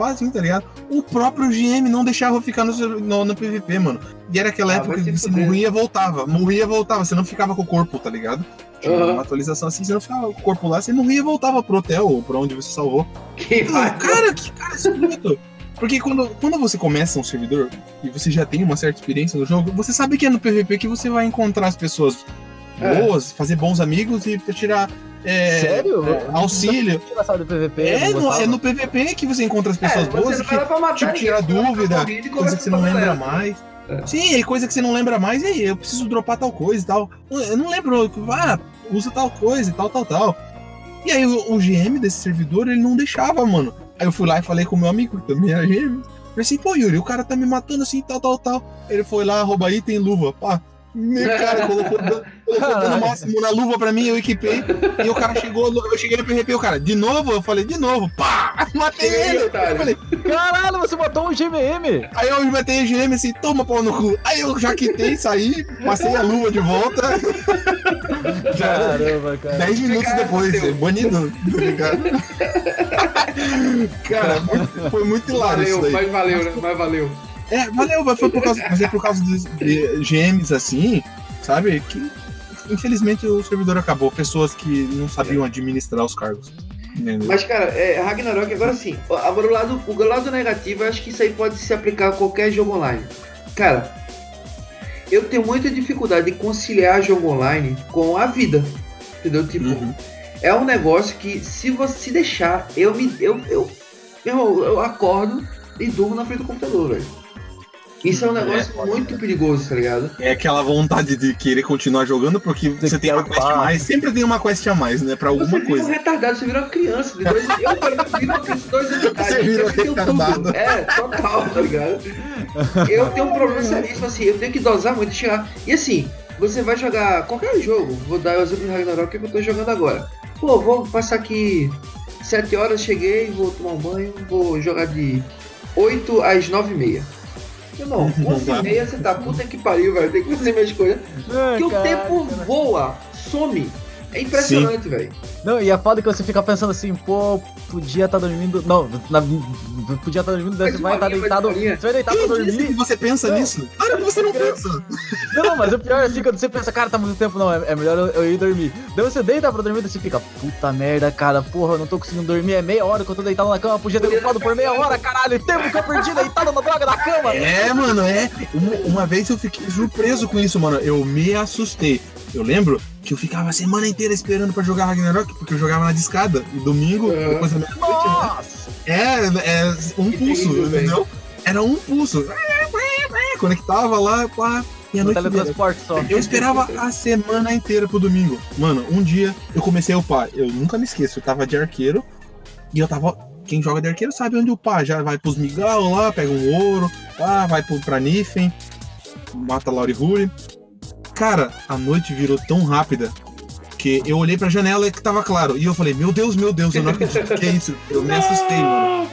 S4: assim, tá ligado? O próprio GM não deixava eu ficar no, no, no PVP, mano. E era aquela
S2: Ah,
S4: época que você morria voltava. Morria voltava, você não ficava com o corpo, tá ligado? Tinha
S2: Aham.
S4: uma atualização assim, você não ficava com o corpo lá, você morria e voltava pro hotel ou pra onde você salvou.
S2: Que
S4: Ah, cara, que cara escroto. Porque quando, quando você começa um servidor e você já tem uma certa experiência no jogo, você sabe que é no PVP que você vai encontrar as pessoas
S2: É.
S4: boas, fazer bons amigos e tirar é,
S1: Sério?
S4: é, auxílio.
S1: PVP.
S4: É no, é no PVP que você encontra as pessoas
S2: É,
S4: boas e que
S2: matar
S4: tipo, tira dúvida,
S2: e
S4: coisa que você não
S2: a
S4: lembra mais.
S2: É.
S4: Sim, coisa que você não lembra mais, e aí, eu preciso dropar tal coisa e tal. Eu não lembro, ah, usa tal coisa e tal, tal, tal. E aí o, o GM desse servidor, ele não deixava, mano. Aí eu fui lá e falei com o meu amigo, que também era GM. Falei assim, pô, Yuri, o cara tá me matando assim, tal, tal, tal. Ele foi lá, rouba item, luva, pá. Meu cara colocou,
S1: Caralho.
S4: máximo na luva pra mim, eu equipei. E o cara chegou, eu cheguei no PVP, o cara, de novo? Eu falei, de novo, pá! [LAUGHS] Matei
S2: Cheguei,
S4: ele!
S2: otário.
S4: Eu falei,
S1: Caralho, você matou um GMM!
S4: Aí eu matei a GM assim, toma pau no cu. Aí eu já quitei, saí, passei a luva de volta. [LAUGHS]
S1: Caramba, cara.
S4: 10 minutos
S2: Cara,
S4: depois,
S2: seu.
S4: banido, tá ligado? Cara, foi muito hilário isso
S2: Valeu,
S4: daí.
S2: mas valeu, né? Mas valeu.
S4: É, valeu, mas foi por causa, mas é por causa dos de GMs assim, sabe? Que infelizmente o servidor acabou. Pessoas que não sabiam administrar os cargos. Entendeu?
S2: Mas, cara, é, Ragnarok, agora sim. Agora o lado, o lado negativo, eu acho que isso aí pode se aplicar a qualquer jogo online. Cara, eu tenho muita dificuldade de conciliar jogo online com a vida. Entendeu? Tipo,
S4: Uhum.
S2: é um negócio que se você deixar, eu me. Eu, eu, Meu eu acordo e durmo na frente do computador, velho. Isso é um negócio muito perigoso, tá ligado?
S4: É aquela vontade de querer continuar jogando porque você, tem
S1: quer
S4: uma quest a mais. Sempre tem uma quest a mais, né? Pra
S2: Você
S4: alguma
S2: vira um
S4: coisa.
S2: retardado, você vira uma criança. De dois, eu, exemplo, viro dois anos de idade.
S4: Você vira
S2: eu tenho
S4: retardado.
S2: tudo. É, total, tá ligado? Eu tenho um problema seríssimo, assim, eu tenho que dosar muito e chegar. E assim, você vai jogar qualquer jogo, vou dar o exemplo do Ragnarok que eu tô jogando agora. Pô, vou passar aqui 7 horas, cheguei, vou tomar um banho, vou jogar de 8 às 9 e meia. Irmão, 11 [LAUGHS] e meia você tá puta que pariu, velho. Tem que fazer minhas coisas.
S1: Ah,
S2: Porque o tempo voa, some. É impressionante, velho.
S1: Não, e a foda é que você fica pensando assim, pô, podia estar dormindo. Não, na- podia estar dormindo, daí
S2: Mais
S1: você vai estar
S2: mais
S1: deitado. Você vai deitar pra
S4: disse que
S1: dormir.
S4: você pensa
S1: Não.
S4: nisso? Que você não pensa.
S1: Não, não, mas o pior é assim, quando você pensa, cara, tá muito tempo, não, é, é melhor eu, eu ir dormir. Daí você deita pra dormir, daí você fica, puta merda, cara, porra, eu não tô conseguindo dormir, é meia hora que eu tô deitado na cama, podia ter ocupado por meia hora, caralho, tempo que eu perdi deitado na droga da cama.
S4: É, mano, é. Uma, uma vez eu fiquei surpreso com isso, mano. Eu me assustei. Eu lembro que eu ficava a semana inteira esperando pra jogar Ragnarok, porque eu jogava na discada. E domingo,
S2: Uhum.
S4: depois da meia-noite, né?
S1: Nossa!
S4: É, é um
S2: Que
S4: pulso,
S2: velho.
S4: entendeu? Era um pulso. Conectava lá, pá. E a
S1: No
S4: noite inteira.
S1: teletransporte só.
S4: Eu esperava a semana inteira pro domingo. Mano, um dia eu comecei a upar. Eu nunca me esqueço, eu tava de arqueiro. E eu tava. Quem joga de arqueiro sabe onde upar. Já vai pros migal lá, pega um ouro, pá, vai pro, pra Nifen, mata Lauri Huri. Cara, a noite virou tão rápida que eu olhei pra janela e que tava claro. E eu falei, meu Deus, meu Deus, eu não acredito que é isso. Eu me assustei, mano.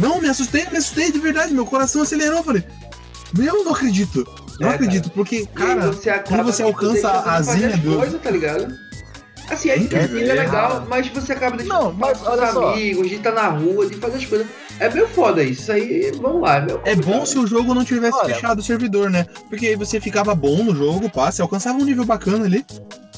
S4: Não, me assustei, me assustei de verdade. Meu coração acelerou. Eu falei, meu, não acredito. Não
S2: É,
S4: acredito, porque,
S2: E
S4: cara,
S2: você
S4: quando você alcança a asinha
S2: as
S4: do-
S2: coisas, tá ligado? Assim, é
S4: Incrível,
S2: incrível, é
S4: é.
S2: legal, mas você acaba deixando
S1: Não,
S2: de
S1: mas
S2: falar com
S1: olha
S2: os
S1: só.
S2: amigos, de estar na rua, de fazer as coisas. É meio foda isso. Aí, vamos lá. É, meio
S4: É bom se o jogo não tivesse
S1: Olha.
S4: fechado o servidor, né? Porque aí você ficava bom no jogo, pá, você alcançava um nível bacana ali.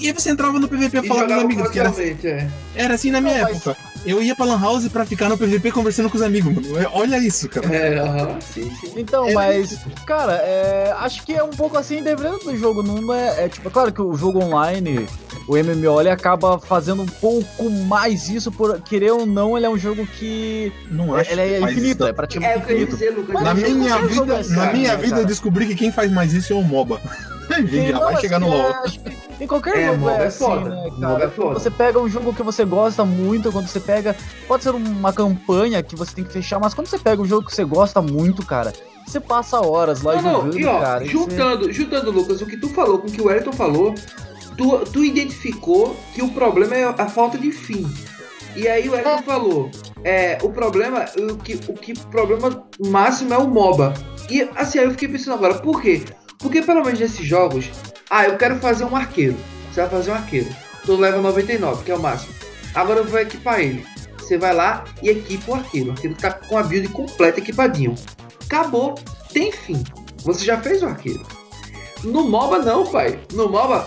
S4: E aí você entrava no PVP
S2: E
S4: falando com amigos, que era,
S2: é.
S4: era assim na minha
S1: Não, mas-
S4: época. Eu ia pra Lan House pra ficar no PVP conversando com os amigos, mano. É- Olha isso, cara.
S2: É, aham, sim, sim.
S1: Então,
S4: É
S1: mas, cara, é, acho que é um pouco assim, dependendo do jogo, não é, é tipo, é claro que o jogo online, o MMO, ele acaba fazendo um pouco mais isso, por querer ou não, ele é um jogo que
S4: Não acho
S1: ele é infinito,
S4: isso.
S1: é praticamente
S2: É o que eu ia
S1: infinito.
S2: dizer, Lucas.
S4: Na minha vida,
S1: é assim,
S4: na minha vida eu descobri que quem faz mais isso é o MOBA. A gente já
S1: Não,
S4: vai
S1: assim,
S4: chegar no
S1: é,
S4: LoL.
S1: que Em qualquer
S2: É,
S1: jogo é
S2: é
S1: assim,
S2: foda.
S1: né, cara?
S2: é foda.
S1: Você pega um jogo que você gosta muito, quando você pega. Pode ser uma campanha que você tem que fechar, mas quando você pega um jogo que você gosta muito, cara, você passa horas lá
S2: Não, não,
S1: jogando,
S2: e ó,
S1: cara. e você-
S2: juntando, juntando, Lucas, o que tu falou com o que o Wellington falou, tu, tu identificou que o problema é a falta de fim. E aí o Wellington falou, é, o problema, o que, o que problema máximo é o MOBA. E assim, aí eu fiquei pensando agora, por quê? Porque pelo menos nesses jogos, ah, eu quero fazer um arqueiro. Você vai fazer um arqueiro. Tu leva 99, que é o máximo. Agora eu vou equipar ele. Você vai lá e equipa o arqueiro. O arqueiro tá com a build completa, equipadinho. Acabou. Tem fim. Você já fez o arqueiro. No MOBA não, pai. No MOBA.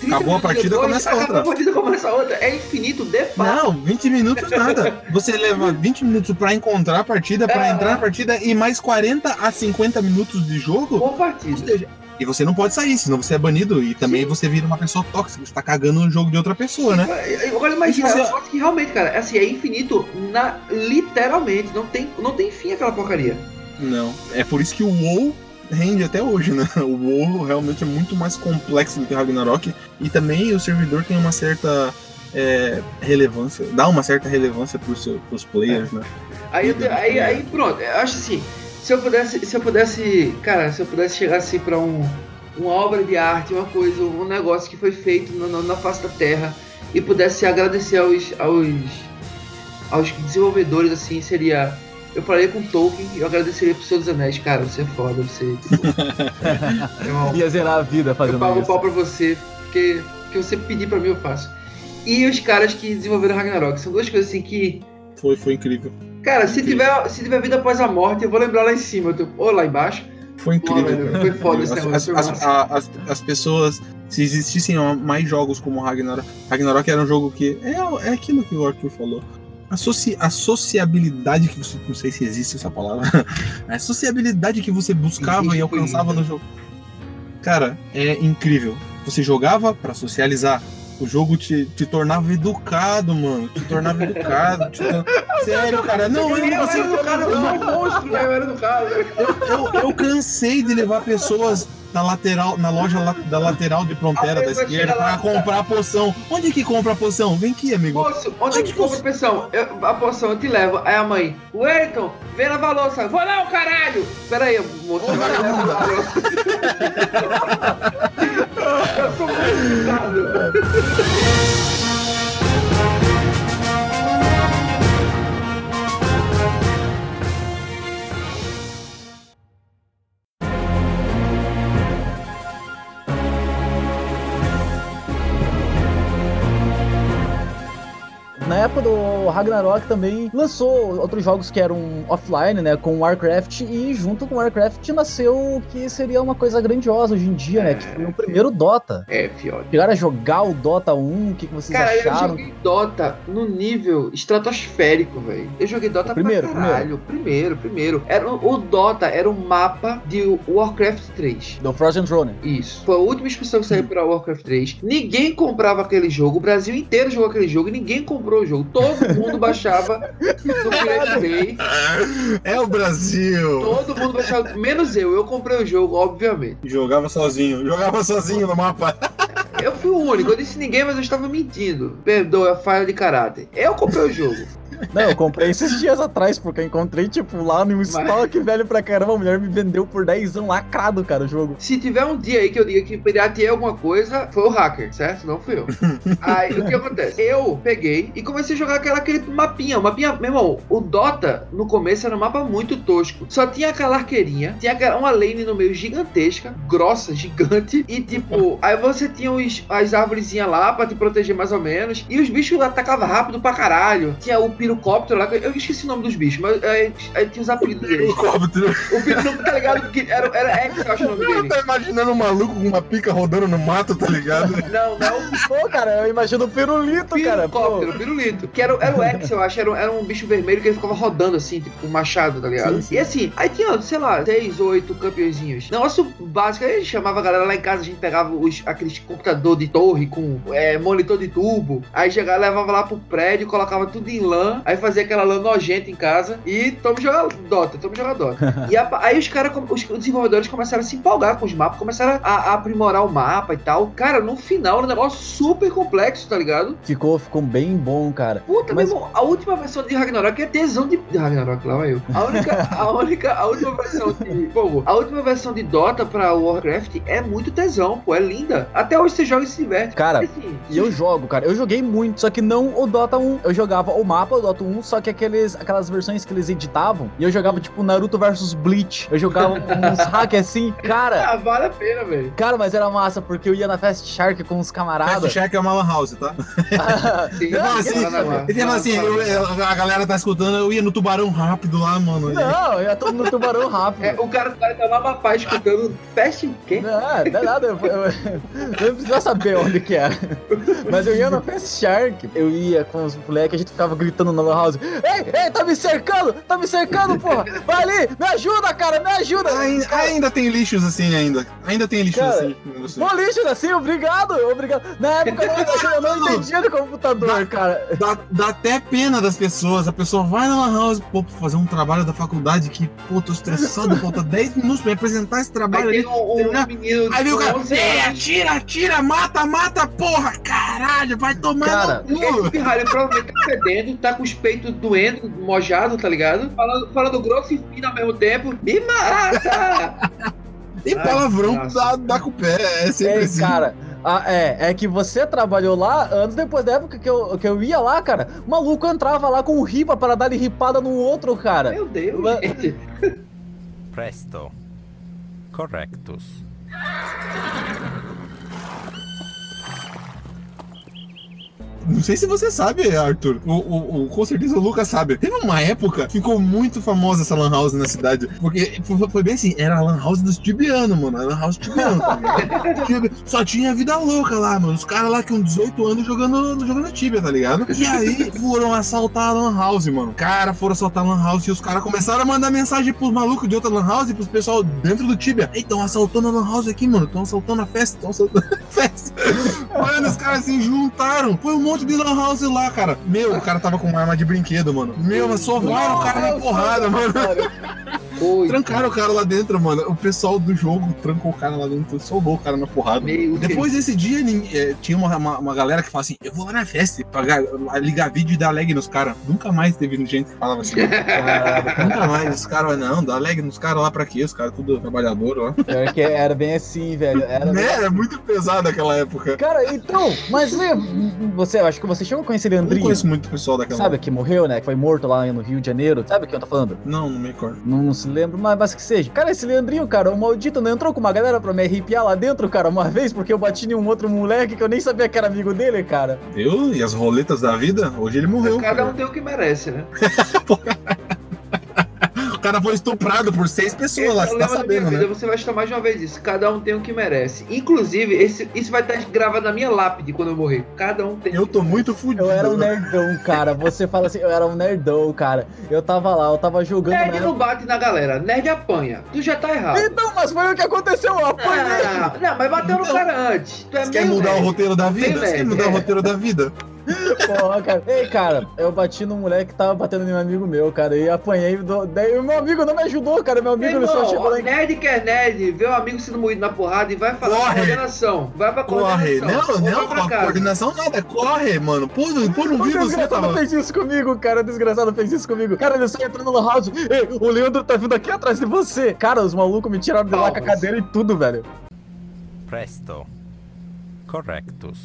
S2: 30
S4: Acabou a partida, começa
S2: acabou
S4: outra.
S2: a partida, começa outra. É infinito, de fato.
S4: Não, 20 minutos nada. Você leva 20 minutos pra encontrar a partida, pra
S2: É.
S4: entrar na partida e mais 40 a 50 minutos de jogo. Ou
S2: partida.
S4: seja, e você não pode sair, senão você é banido e também você vira uma pessoa tóxica, você tá cagando no jogo de outra pessoa, né?
S2: Agora imagina,
S4: E se você-
S2: é um negócio que realmente, cara, é assim, é infinito na, literalmente. Não tem, não tem fim aquela porcaria.
S4: Não. É por isso que o WoW rende até hoje, né? [LAUGHS] O WoW realmente é muito mais complexo do que o Ragnarok e também o servidor tem uma certa é, relevância, dá uma certa relevância seu- pros players, né?
S2: Aí, eu te- aí, aí pronto, eu acho assim, se eu pudesse, se eu pudesse, cara, se eu pudesse chegar assim pra um, uma obra de arte, uma coisa, um negócio que foi feito na, na- na face da terra e pudesse agradecer aos, aos, aos desenvolvedores, assim, seria, eu falaria com Tolkien e eu agradeceria pro Senhor dos Anéis, cara, você é foda, você, tipo, [LAUGHS] irmão,
S1: Ia zerar a vida
S2: eu
S1: fazendo
S2: pago o
S1: isso.
S2: pau pra você, porque o que você pedir pra mim eu faço. E os caras que desenvolveram Ragnarok, são duas coisas assim que
S4: Foi, foi incrível.
S2: Cara, se tiver, se tiver vida após a morte, eu vou lembrar lá em cima, eu tô- ou lá embaixo.
S4: Foi incrível.
S2: velho,
S4: cara.
S2: foi foda esse negócio,
S4: as, as, a- as, as pessoas, se existissem mais jogos como Ragnarok, Ragnarok era um jogo que. É, é aquilo que o Arthur falou. A, soci, a sociabilidade que você. Não sei se existe essa palavra. [LAUGHS] A sociabilidade que você buscava
S2: Existe,
S4: e alcançava no jogo. Cara, é incrível. Você jogava pra socializar. O jogo te, te tornava educado, mano. Te tornava educado. te tor- Sério, cara. Não, eu
S2: Eu
S4: não
S2: cara, eu monstro, né? Eu era do cara.
S4: Eu, eu cansei de levar pessoas na lateral, na loja la- da lateral de fronteira
S2: A
S4: da esquerda
S2: lá,
S4: pra comprar poção. Onde que compra a poção? Vem aqui, amigo.
S2: Moço, onde é que compra a poção? Eu- a poção eu te levo. Aí a mãe, Wellington, vem lavar a louça. Vou não, caralho! Pera aí, moço, [LAUGHS] [LAUGHS] Eu sou muito
S1: Na época do Ragnarok também lançou outros jogos que eram offline, né? Com Warcraft, e junto com Warcraft nasceu o que seria uma coisa grandiosa hoje em dia, né? Que foi o primeiro Dota.
S2: É, fiote.
S1: Chegaram a jogar o Dota 1, o que, que vocês
S2: Cara, eu
S1: acharam?
S2: joguei Dota no nível estratosférico, velho. Eu joguei Dota
S1: O primeiro,
S2: pra caralho. Primeiro, primeiro. Era, o o Dota era um mapa de Warcraft 3.
S1: Do Frozen Throne.
S2: Isso. Foi a última expansão que saiu pra Warcraft 3. Ninguém comprava aquele jogo. O Brasil inteiro jogou aquele jogo e ninguém comprou o jogo. Todo mundo baixava Pirate [LAUGHS] Bay.
S4: É o Brasil.
S2: Todo mundo baixava. Menos eu. Eu comprei o jogo, obviamente.
S4: Jogava sozinho. Jogava sozinho no mapa.
S2: Eu fui o único. Eu disse ninguém, mas eu estava mentindo. Perdoa a falha de caráter. Eu comprei o jogo.
S1: Não, eu comprei esses dias atrás, porque eu encontrei, tipo, lá no estoque velho pra caramba. A mulher me vendeu por 10 lacrado, cara, o jogo.
S2: Se tiver um dia aí que eu diga que pirateei alguma coisa, foi o hacker, certo? Não fui eu. [LAUGHS] aí o que acontece? Eu peguei e comecei a jogar aquela, aquele mapinha. O mapinha, meu irmão, o Dota no começo era um mapa muito tosco. Só tinha aquela arqueirinha, tinha uma lane no meio gigantesca, grossa, gigante. E tipo, aí você tinha os, as árvorezinhas lá pra te proteger mais ou menos. E os bichos atacavam rápido pra caralho. Tinha o pirocóptero lá, eu esqueci o nome dos bichos, mas aí, aí tinha os apelidos deles.
S4: Helicóptero.
S2: O pirocóptero, tá ligado? Porque era, era X, eu acho o nome dele.
S4: Tá imaginando um maluco com uma pica rodando no mato, tá ligado?
S2: Não, não.
S1: Pô, cara, eu imagino o pirulito, cara. Pô.
S2: Pirocóptero, pirulito. Que era, era o X, eu acho. Era, um- era um bicho vermelho que ele ficava rodando assim, tipo, com um machado, tá ligado?
S1: Sim, sim.
S2: E assim, aí tinha, sei lá, seis, oito campeõezinhos. Negócio básico. Aí a gente chamava a galera lá em casa, a gente pegava os, aqueles computador de torre com é, monitor de tubo. Aí chegava, levava lá pro prédio, colocava tudo em Aí fazia aquela LAN nojenta em casa. E toma jogar Dota, toma jogar Dota. [LAUGHS] e a- aí os caras, os desenvolvedores começaram a se empolgar com os mapas, começaram a, a aprimorar o mapa e tal. Cara, no final era um negócio super complexo, tá ligado?
S1: Ficou, ficou bem bom, cara.
S2: Puta,
S1: Mas-
S2: meu irmão, a última versão de Ragnarok é tesão de. de Ragnarok, lá vai eu. A única, a única, a última versão de. Pô, a última versão de Dota pra Warcraft é muito tesão, pô, é linda. Até hoje você joga e se diverte.
S1: Cara,
S2: Assim,
S1: E eu [LAUGHS] jogo, cara. Eu joguei muito, só que não o Dota 1. Eu jogava o mapa, Dota 1, só que aqueles, aquelas versões que eles editavam. E eu jogava, tipo, Naruto versus Bleach. Eu jogava com uns [LAUGHS] hacks assim, cara.
S2: ah, vale a pena, velho.
S1: Cara, mas era massa, porque eu ia na Fast Shark com os
S4: Fast
S1: camaradas.
S4: Check é uma lan house, tá? [LAUGHS]
S2: Sim,
S1: Não,
S4: Não, assim, fala
S2: na-
S4: assim, eu- eu- a galera tá escutando, eu ia no tubarão rápido lá, mano.
S1: Não, eu ia todo no tubarão rápido.
S2: É, o cara, o cara tá lá na paz escutando Fast. Quê?
S1: Não, não é nada, eu, eu, eu não precisava saber onde que era. Mas eu ia na Fast Shark, eu ia com os moleques, a gente ficava gritando na Lan House. Ei, ei, tá me cercando, tá me cercando, porra. Vai ali, me ajuda, cara, me ajuda.
S4: Ainda, ainda tem lixos assim ainda. Ainda tem lixos
S1: Cara,
S4: assim.
S1: Bom lixo assim, obrigado, obrigado. Na época eu não, [LAUGHS] eu não entendia de computador, cara.
S4: Dá, dá até pena das pessoas. A pessoa vai na lan house, pô, pra fazer um trabalho da faculdade que, pô, tô estressado, [LAUGHS] falta 10 minutos pra apresentar esse trabalho
S2: Aí
S4: ali.
S2: um, um menino
S4: Aí vem o cara,
S2: 11
S4: ei, atira, atira, mata, mata, porra, caralho, vai tomar
S1: Cara,
S4: no
S2: Esse
S4: cu.
S2: pirralho [LAUGHS] provavelmente tá fedendo, tá com os peitos doendo, mojado, tá ligado? Falando, falando grosso e fino ao mesmo tempo. Me mata! [LAUGHS]
S4: E
S2: Ai,
S4: palavrão
S2: nossa.
S4: dá, dá com o pé, é sempre
S1: É,
S4: assim.
S1: cara. ah, é, é que você trabalhou lá anos depois da época que eu, que eu ia lá, cara. O maluco entrava lá com ripa para dar ripada no outro, cara.
S2: Meu Deus,
S1: Mas-
S2: gente.
S5: Presto. Correctus.
S4: Não sei se você sabe, Arthur. O, o, o- com certeza o Lucas sabe. Teve uma época que ficou muito famosa essa Lan House na cidade. Porque foi, foi bem assim: era a Lan House dos tibianos, mano. A Lan House tibiano, tá [LAUGHS] Só tinha vida louca lá, mano. Os caras lá com 18 anos jogando, jogando Tibia, tá ligado? E aí foram assaltar a Lan House, mano. Cara, foram assaltar a Lan House e os caras começaram a mandar mensagem pros malucos de outra Lan House e pros pessoal dentro do Tibia. Ei, tão assaltando a Lan House aqui, mano. Tão assaltando a festa, tão assaltando [LAUGHS] a festa. Mano, os caras caras se juntaram. Foi um monte de lan house lá, cara. Meu, o cara tava com uma arma de brinquedo, mano. Meu, mas só vai o cara na porrada, mano.
S2: Oi.
S4: Trancaram o cara lá dentro, mano. O pessoal do jogo trancou o cara lá dentro, soltou o cara na porrada.
S2: Meu Deus.
S4: Depois desse dia, eh, tinha uma, uma, uma galera que fala assim: Eu vou lá na festa pra ga- ligar vídeo e dar lag nos caras. Nunca mais teve gente que falava assim. Nunca mais. Os caras, não, dá lag nos caras lá pra quê? Os caras tudo trabalhador lá.
S1: Pior que era bem assim, velho. Era
S4: Né? Era muito pesado aquela época.
S1: Cara, então, mas você, eu acho que você chegou a conhecer
S4: Eu não
S1: Leandrinho.
S4: conheço muito pessoal daquela
S1: Sabe que morreu, né? Que foi morto lá no Rio de Janeiro. Sabe o que eu tô falando?
S4: Não, não me recordo.
S1: Não, não se lembra, mas, mas que seja. Cara, esse Leandrinho, cara, o maldito não entrou com uma galera pra me arrepiar lá dentro, cara, uma vez, porque eu bati em um outro moleque que eu nem sabia que era amigo dele, cara.
S4: Eu e as roletas da vida, hoje ele morreu.
S2: Cada um tem o que merece, né?
S4: O [LAUGHS] cara foi estuprado por seis pessoas lá,
S2: Esse é
S4: você
S2: o
S4: tá sabendo,
S2: vida,
S4: né?
S2: Você vai escutar mais de uma vez isso. Cada um tem o que merece. Inclusive, esse, isso vai estar gravado na minha lápide quando eu morrer. Cada um tem.
S4: Eu tô muito fudido.
S1: Eu era um nerdão, cara. Você fala assim, eu era um nerdão, cara. Eu tava lá, eu tava jogando.
S2: Nerd
S1: né?
S2: não bate na galera, nerd apanha. Tu já tá errado.
S1: Então, mas foi o que aconteceu, eu apanhei.
S2: Não, não, mas bateu no
S4: Então,
S2: cara antes. Tu é
S4: Você quer mudar o
S2: nerd.
S4: roteiro da vida? Você quer mudar o
S2: é.
S4: roteiro da vida?
S1: Porra, cara. Ei, cara, eu bati num moleque que tava batendo em um amigo meu, cara, e apanhei. do- Daí o meu amigo não me ajudou, cara. Meu amigo
S2: Meu
S1: ele só
S2: irmão,
S1: chegou lá em
S2: nerd quer nerd, vê o amigo sendo moído na porrada e vai falar
S4: Corre.
S2: coordenação. Vai pra
S4: Corre.
S2: coordenação.
S4: Não, não,
S2: Volta pra casa.
S4: coordenação nada. Corre, mano. Pô, no- pô no
S1: O
S4: vivo você
S1: desgraçado
S4: tava.
S1: fez isso comigo, cara. O desgraçado fez isso comigo. Cara, ele só entrou no house. Ei, o Leandro tá vindo aqui atrás de você. Cara, os malucos me tiraram de lá com a cadeira e tudo, velho.
S5: Presto. Correctus.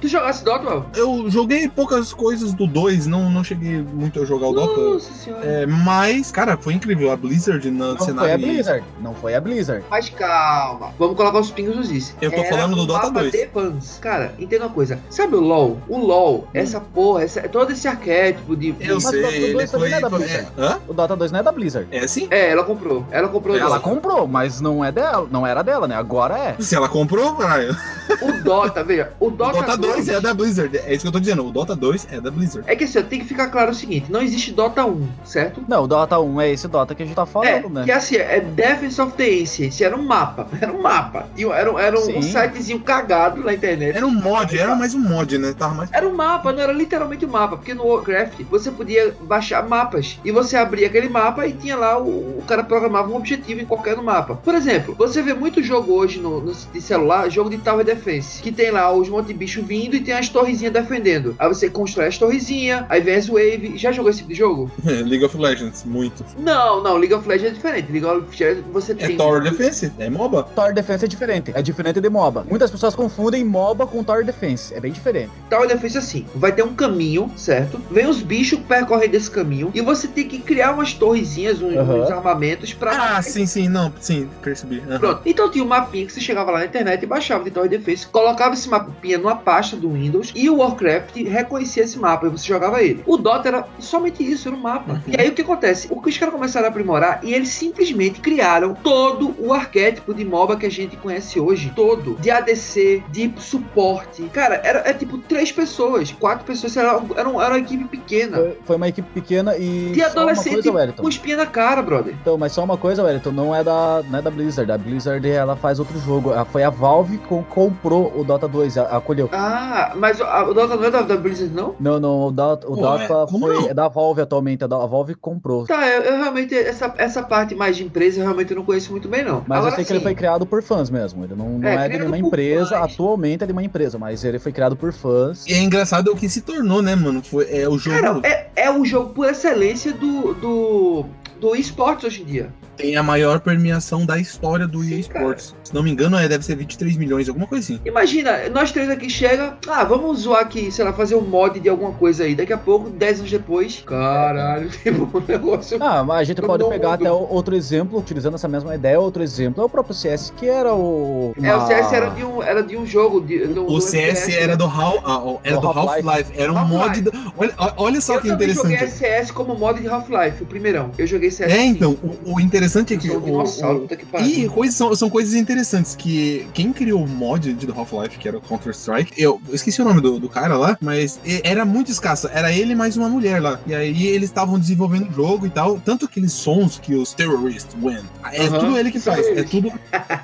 S2: Tu jogasse Dota, Well?
S4: Eu joguei poucas coisas do 2, não, não cheguei muito a jogar o Dota.
S2: Nossa senhora.
S4: É, mas, cara, foi incrível. A Blizzard no
S1: Não foi
S4: cenário.
S1: a Blizzard. Não foi a Blizzard.
S2: Mas calma, vamos colocar os pingos nos is.
S4: Eu tô
S2: Era
S4: falando do
S2: um
S4: Dota
S2: mapa
S4: 2.
S2: de fãs. Cara, entenda uma coisa. Sabe o LoL? O LoL, essa porra, essa, todo esse arquétipo de.
S4: Eu
S1: Mas o
S4: sei,
S1: Dota
S4: ele
S1: 2
S4: foi.
S1: também não é da
S4: foi-
S1: Blizzard.
S4: é, hã?
S1: O Dota 2 não é da Blizzard.
S4: É sim?
S2: É, ela comprou. Ela comprou o
S1: Ela
S2: Dota.
S1: comprou, mas não é dela. Não era dela, né? Agora é.
S4: Se ela comprou, caralho.
S2: O Dota, veja, o
S4: O
S2: Dota,
S4: Dota 2 é da Blizzard. É isso que eu tô dizendo. O Dota 2 é da Blizzard.
S2: É que assim, tem que ficar claro o seguinte: não existe Dota 1, certo?
S1: Não, o Dota 1 é esse Dota que a gente tá
S2: É,
S1: falando, né?
S2: que assim, é Defense of the Ancients, era um mapa, [LAUGHS] era um mapa. E era, um- era um, um sitezinho cagado na internet.
S4: Era um mod, era mais um mod, né? Tava mais.
S2: Era um mapa, não era literalmente um mapa, porque no Warcraft você podia baixar mapas e você abria aquele mapa e tinha lá o, o cara programava um objetivo em qualquer no mapa. Por exemplo, você vê muito jogo hoje no, no de celular, jogo de Tower Defense, que tem lá os monte de bicho vindo e tem as torrezinhas defendendo. Aí você constrói as torrezinhas, aí vem as wave. Já jogou esse tipo de jogo? [LAUGHS]
S4: League of Legends, muito.
S2: Não, não, League of Legends é diferente. League of Legends você
S4: É
S2: tem
S4: Tower Defense, é MOBA.
S1: Tower Defense é diferente. É diferente de MOBA. Muitas pessoas confundem MOBA com Tower Defense. É bem diferente.
S2: Tower Defense assim, vai ter um caminho, certo? Vem os bichos percorrer desse caminho e você tem que criar umas torrezinhas, uns,
S1: Aham.
S2: uns armamentos pra
S4: Ah, sim, sim, não, sim, percebi. Aham.
S2: Pronto. Então tinha um mapinha que você chegava lá na internet e baixava de Tower Defense, colocava esse mapinha numa pasta do Windows e o Warcraft reconhecia esse mapa e você jogava ele. O Dota era somente isso, era um mapa.
S4: Uhum.
S2: E aí o que acontece? O que os caras começaram a aprimorar e eles simplesmente criaram todo o arquétipo de MOBA que a gente conhece hoje. Todo. De ADC, de suporte. Cara, era, é tipo três pessoas, quatro pessoas, era, era, uma, era uma equipe pequena.
S1: Foi, foi uma equipe pequena e.
S2: De adolescente com espinha na cara, brother.
S1: Então, mas só uma coisa, Wellington, não é da, não é da Blizzard. A Blizzard ela faz outro jogo. Foi a Valve que comprou o Dota 2, a- acolheu.
S2: Ah, mas a- o Dota não é da, da Blizzard, não?
S1: Não, não, o Dota, o
S4: Pô,
S1: Dota
S4: é,
S1: foi
S4: não?
S1: é da Valve atualmente. A, da- a Valve comprou.
S2: Tá, eu, eu realmente, essa, essa parte mais de empresa, eu realmente não conheço muito bem, não.
S1: Mas
S2: Agora,
S1: eu sei que ele foi criado por fãs mesmo. Ele não, não
S2: É,
S1: é, de nenhuma empresa.
S2: fãs.
S1: Atualmente é de uma empresa, mas ele foi criado por fãs.
S4: E é engraçado o que se tornou, né, mano? Foi, é o jogo.
S2: Cara, é, é o jogo por excelência do, do, do esportes hoje em dia.
S4: Tem a maior premiação da história do
S2: Sim,
S4: EA Sports. Se não me engano, é, deve ser 23 milhões, alguma coisa assim.
S2: Imagina, nós três aqui chega, ah, vamos zoar aqui, sei lá, fazer um mod de alguma coisa aí. Daqui a pouco, 10 anos depois, caralho, [LAUGHS] tipo, um negócio.
S1: Ah, mas a gente pode pegar
S2: mundo.
S1: até outro exemplo, utilizando essa mesma ideia, outro exemplo é o próprio CS, que era o.
S2: É, o
S1: uma-
S2: CS era de um, era de um jogo. De, do,
S4: O
S2: do
S4: CS
S2: FPS,
S4: era
S2: né?
S4: do, Hal- ah, o- era
S1: Do
S4: do
S1: Half-Life.
S4: Era um mod.
S2: Half-Life.
S4: da- Olha, olha só
S2: Eu
S4: que
S2: também joguei
S4: interessante.
S2: CS como mod de Half-Life, o primeirão. Eu joguei CS.
S4: É, então, o, o interessante interessante é que. o- o-
S2: pariu.
S4: E coisas, são, são coisas interessantes que quem criou o mod de do Half-Life, que era o Counter-Strike, eu esqueci o nome do, do cara lá, mas era muito escassa. Era ele mais uma mulher lá. E aí eles estavam desenvolvendo o jogo e tal. Tanto aqueles sons que os terrorists win. É tudo ele que faz. É tudo.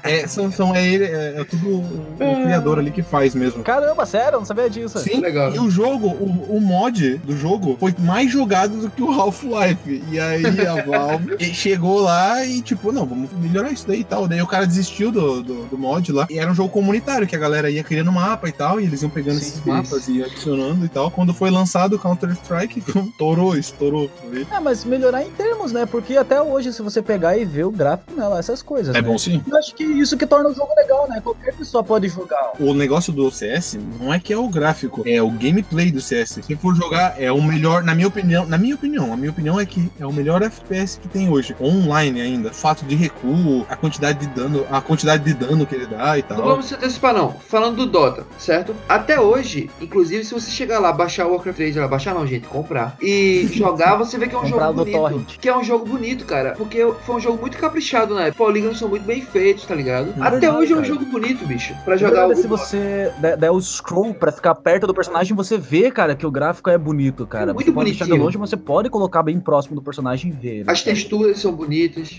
S4: É, são, são, é, ele, é, é tudo o, o criador ali que faz mesmo.
S1: Caramba, sério, eu não sabia disso.
S4: Sim,
S2: Legal.
S4: e o jogo, o, o mod do jogo foi mais jogado do que o Half-Life. E aí a Valve [LAUGHS] chegou lá e tipo, não, vamos melhorar isso daí e tal. Daí o cara desistiu do, do, do mod lá. E era um jogo comunitário, que a galera ia criando mapa e tal, e eles iam pegando
S2: Sim,
S4: esses mapas e adicionando e tal. Quando foi lançado o Counter-Strike, [LAUGHS] estourou, estourou.
S1: É, mas melhorar em termos, né? Porque até hoje, se você pegar e ver o gráfico nela, essas coisas.
S4: É
S1: né?
S4: bom sim.
S1: Eu acho que isso que torna o jogo legal, né? Qualquer pessoa pode jogar.
S4: O negócio do CS não é que é o gráfico, é o gameplay do CS. Se for jogar, é o melhor, na minha opinião, na minha opinião, a minha opinião é que é o melhor FPS que tem hoje, online ainda. O fato de recuo, a quantidade de dano, a quantidade de dano que ele dá e
S2: Não
S4: tal.
S2: vamos se antecipar, não. Falando do Dota, certo? Até hoje, inclusive, se você chegar lá, baixar o Warcraft 3, lá, baixar não, gente, comprar, e [LAUGHS] jogar, você vê que é um jogo bonito.
S1: Torrent.
S2: Que é um jogo bonito, cara. Porque foi um jogo muito caprichado na época. Polígonos são muito bem feitos, tá ligado?
S4: É
S2: Até
S1: verdade,
S2: hoje é um
S1: cara.
S2: jogo bonito, bicho. Pra jogar o
S1: se você der, der o scroll pra ficar perto do personagem, você vê, cara, que o gráfico é bonito, cara.
S2: É muito
S1: você pode
S2: bonitinho.
S1: longe, mas você pode colocar bem próximo do personagem e ver. né?
S2: As texturas são bonitas.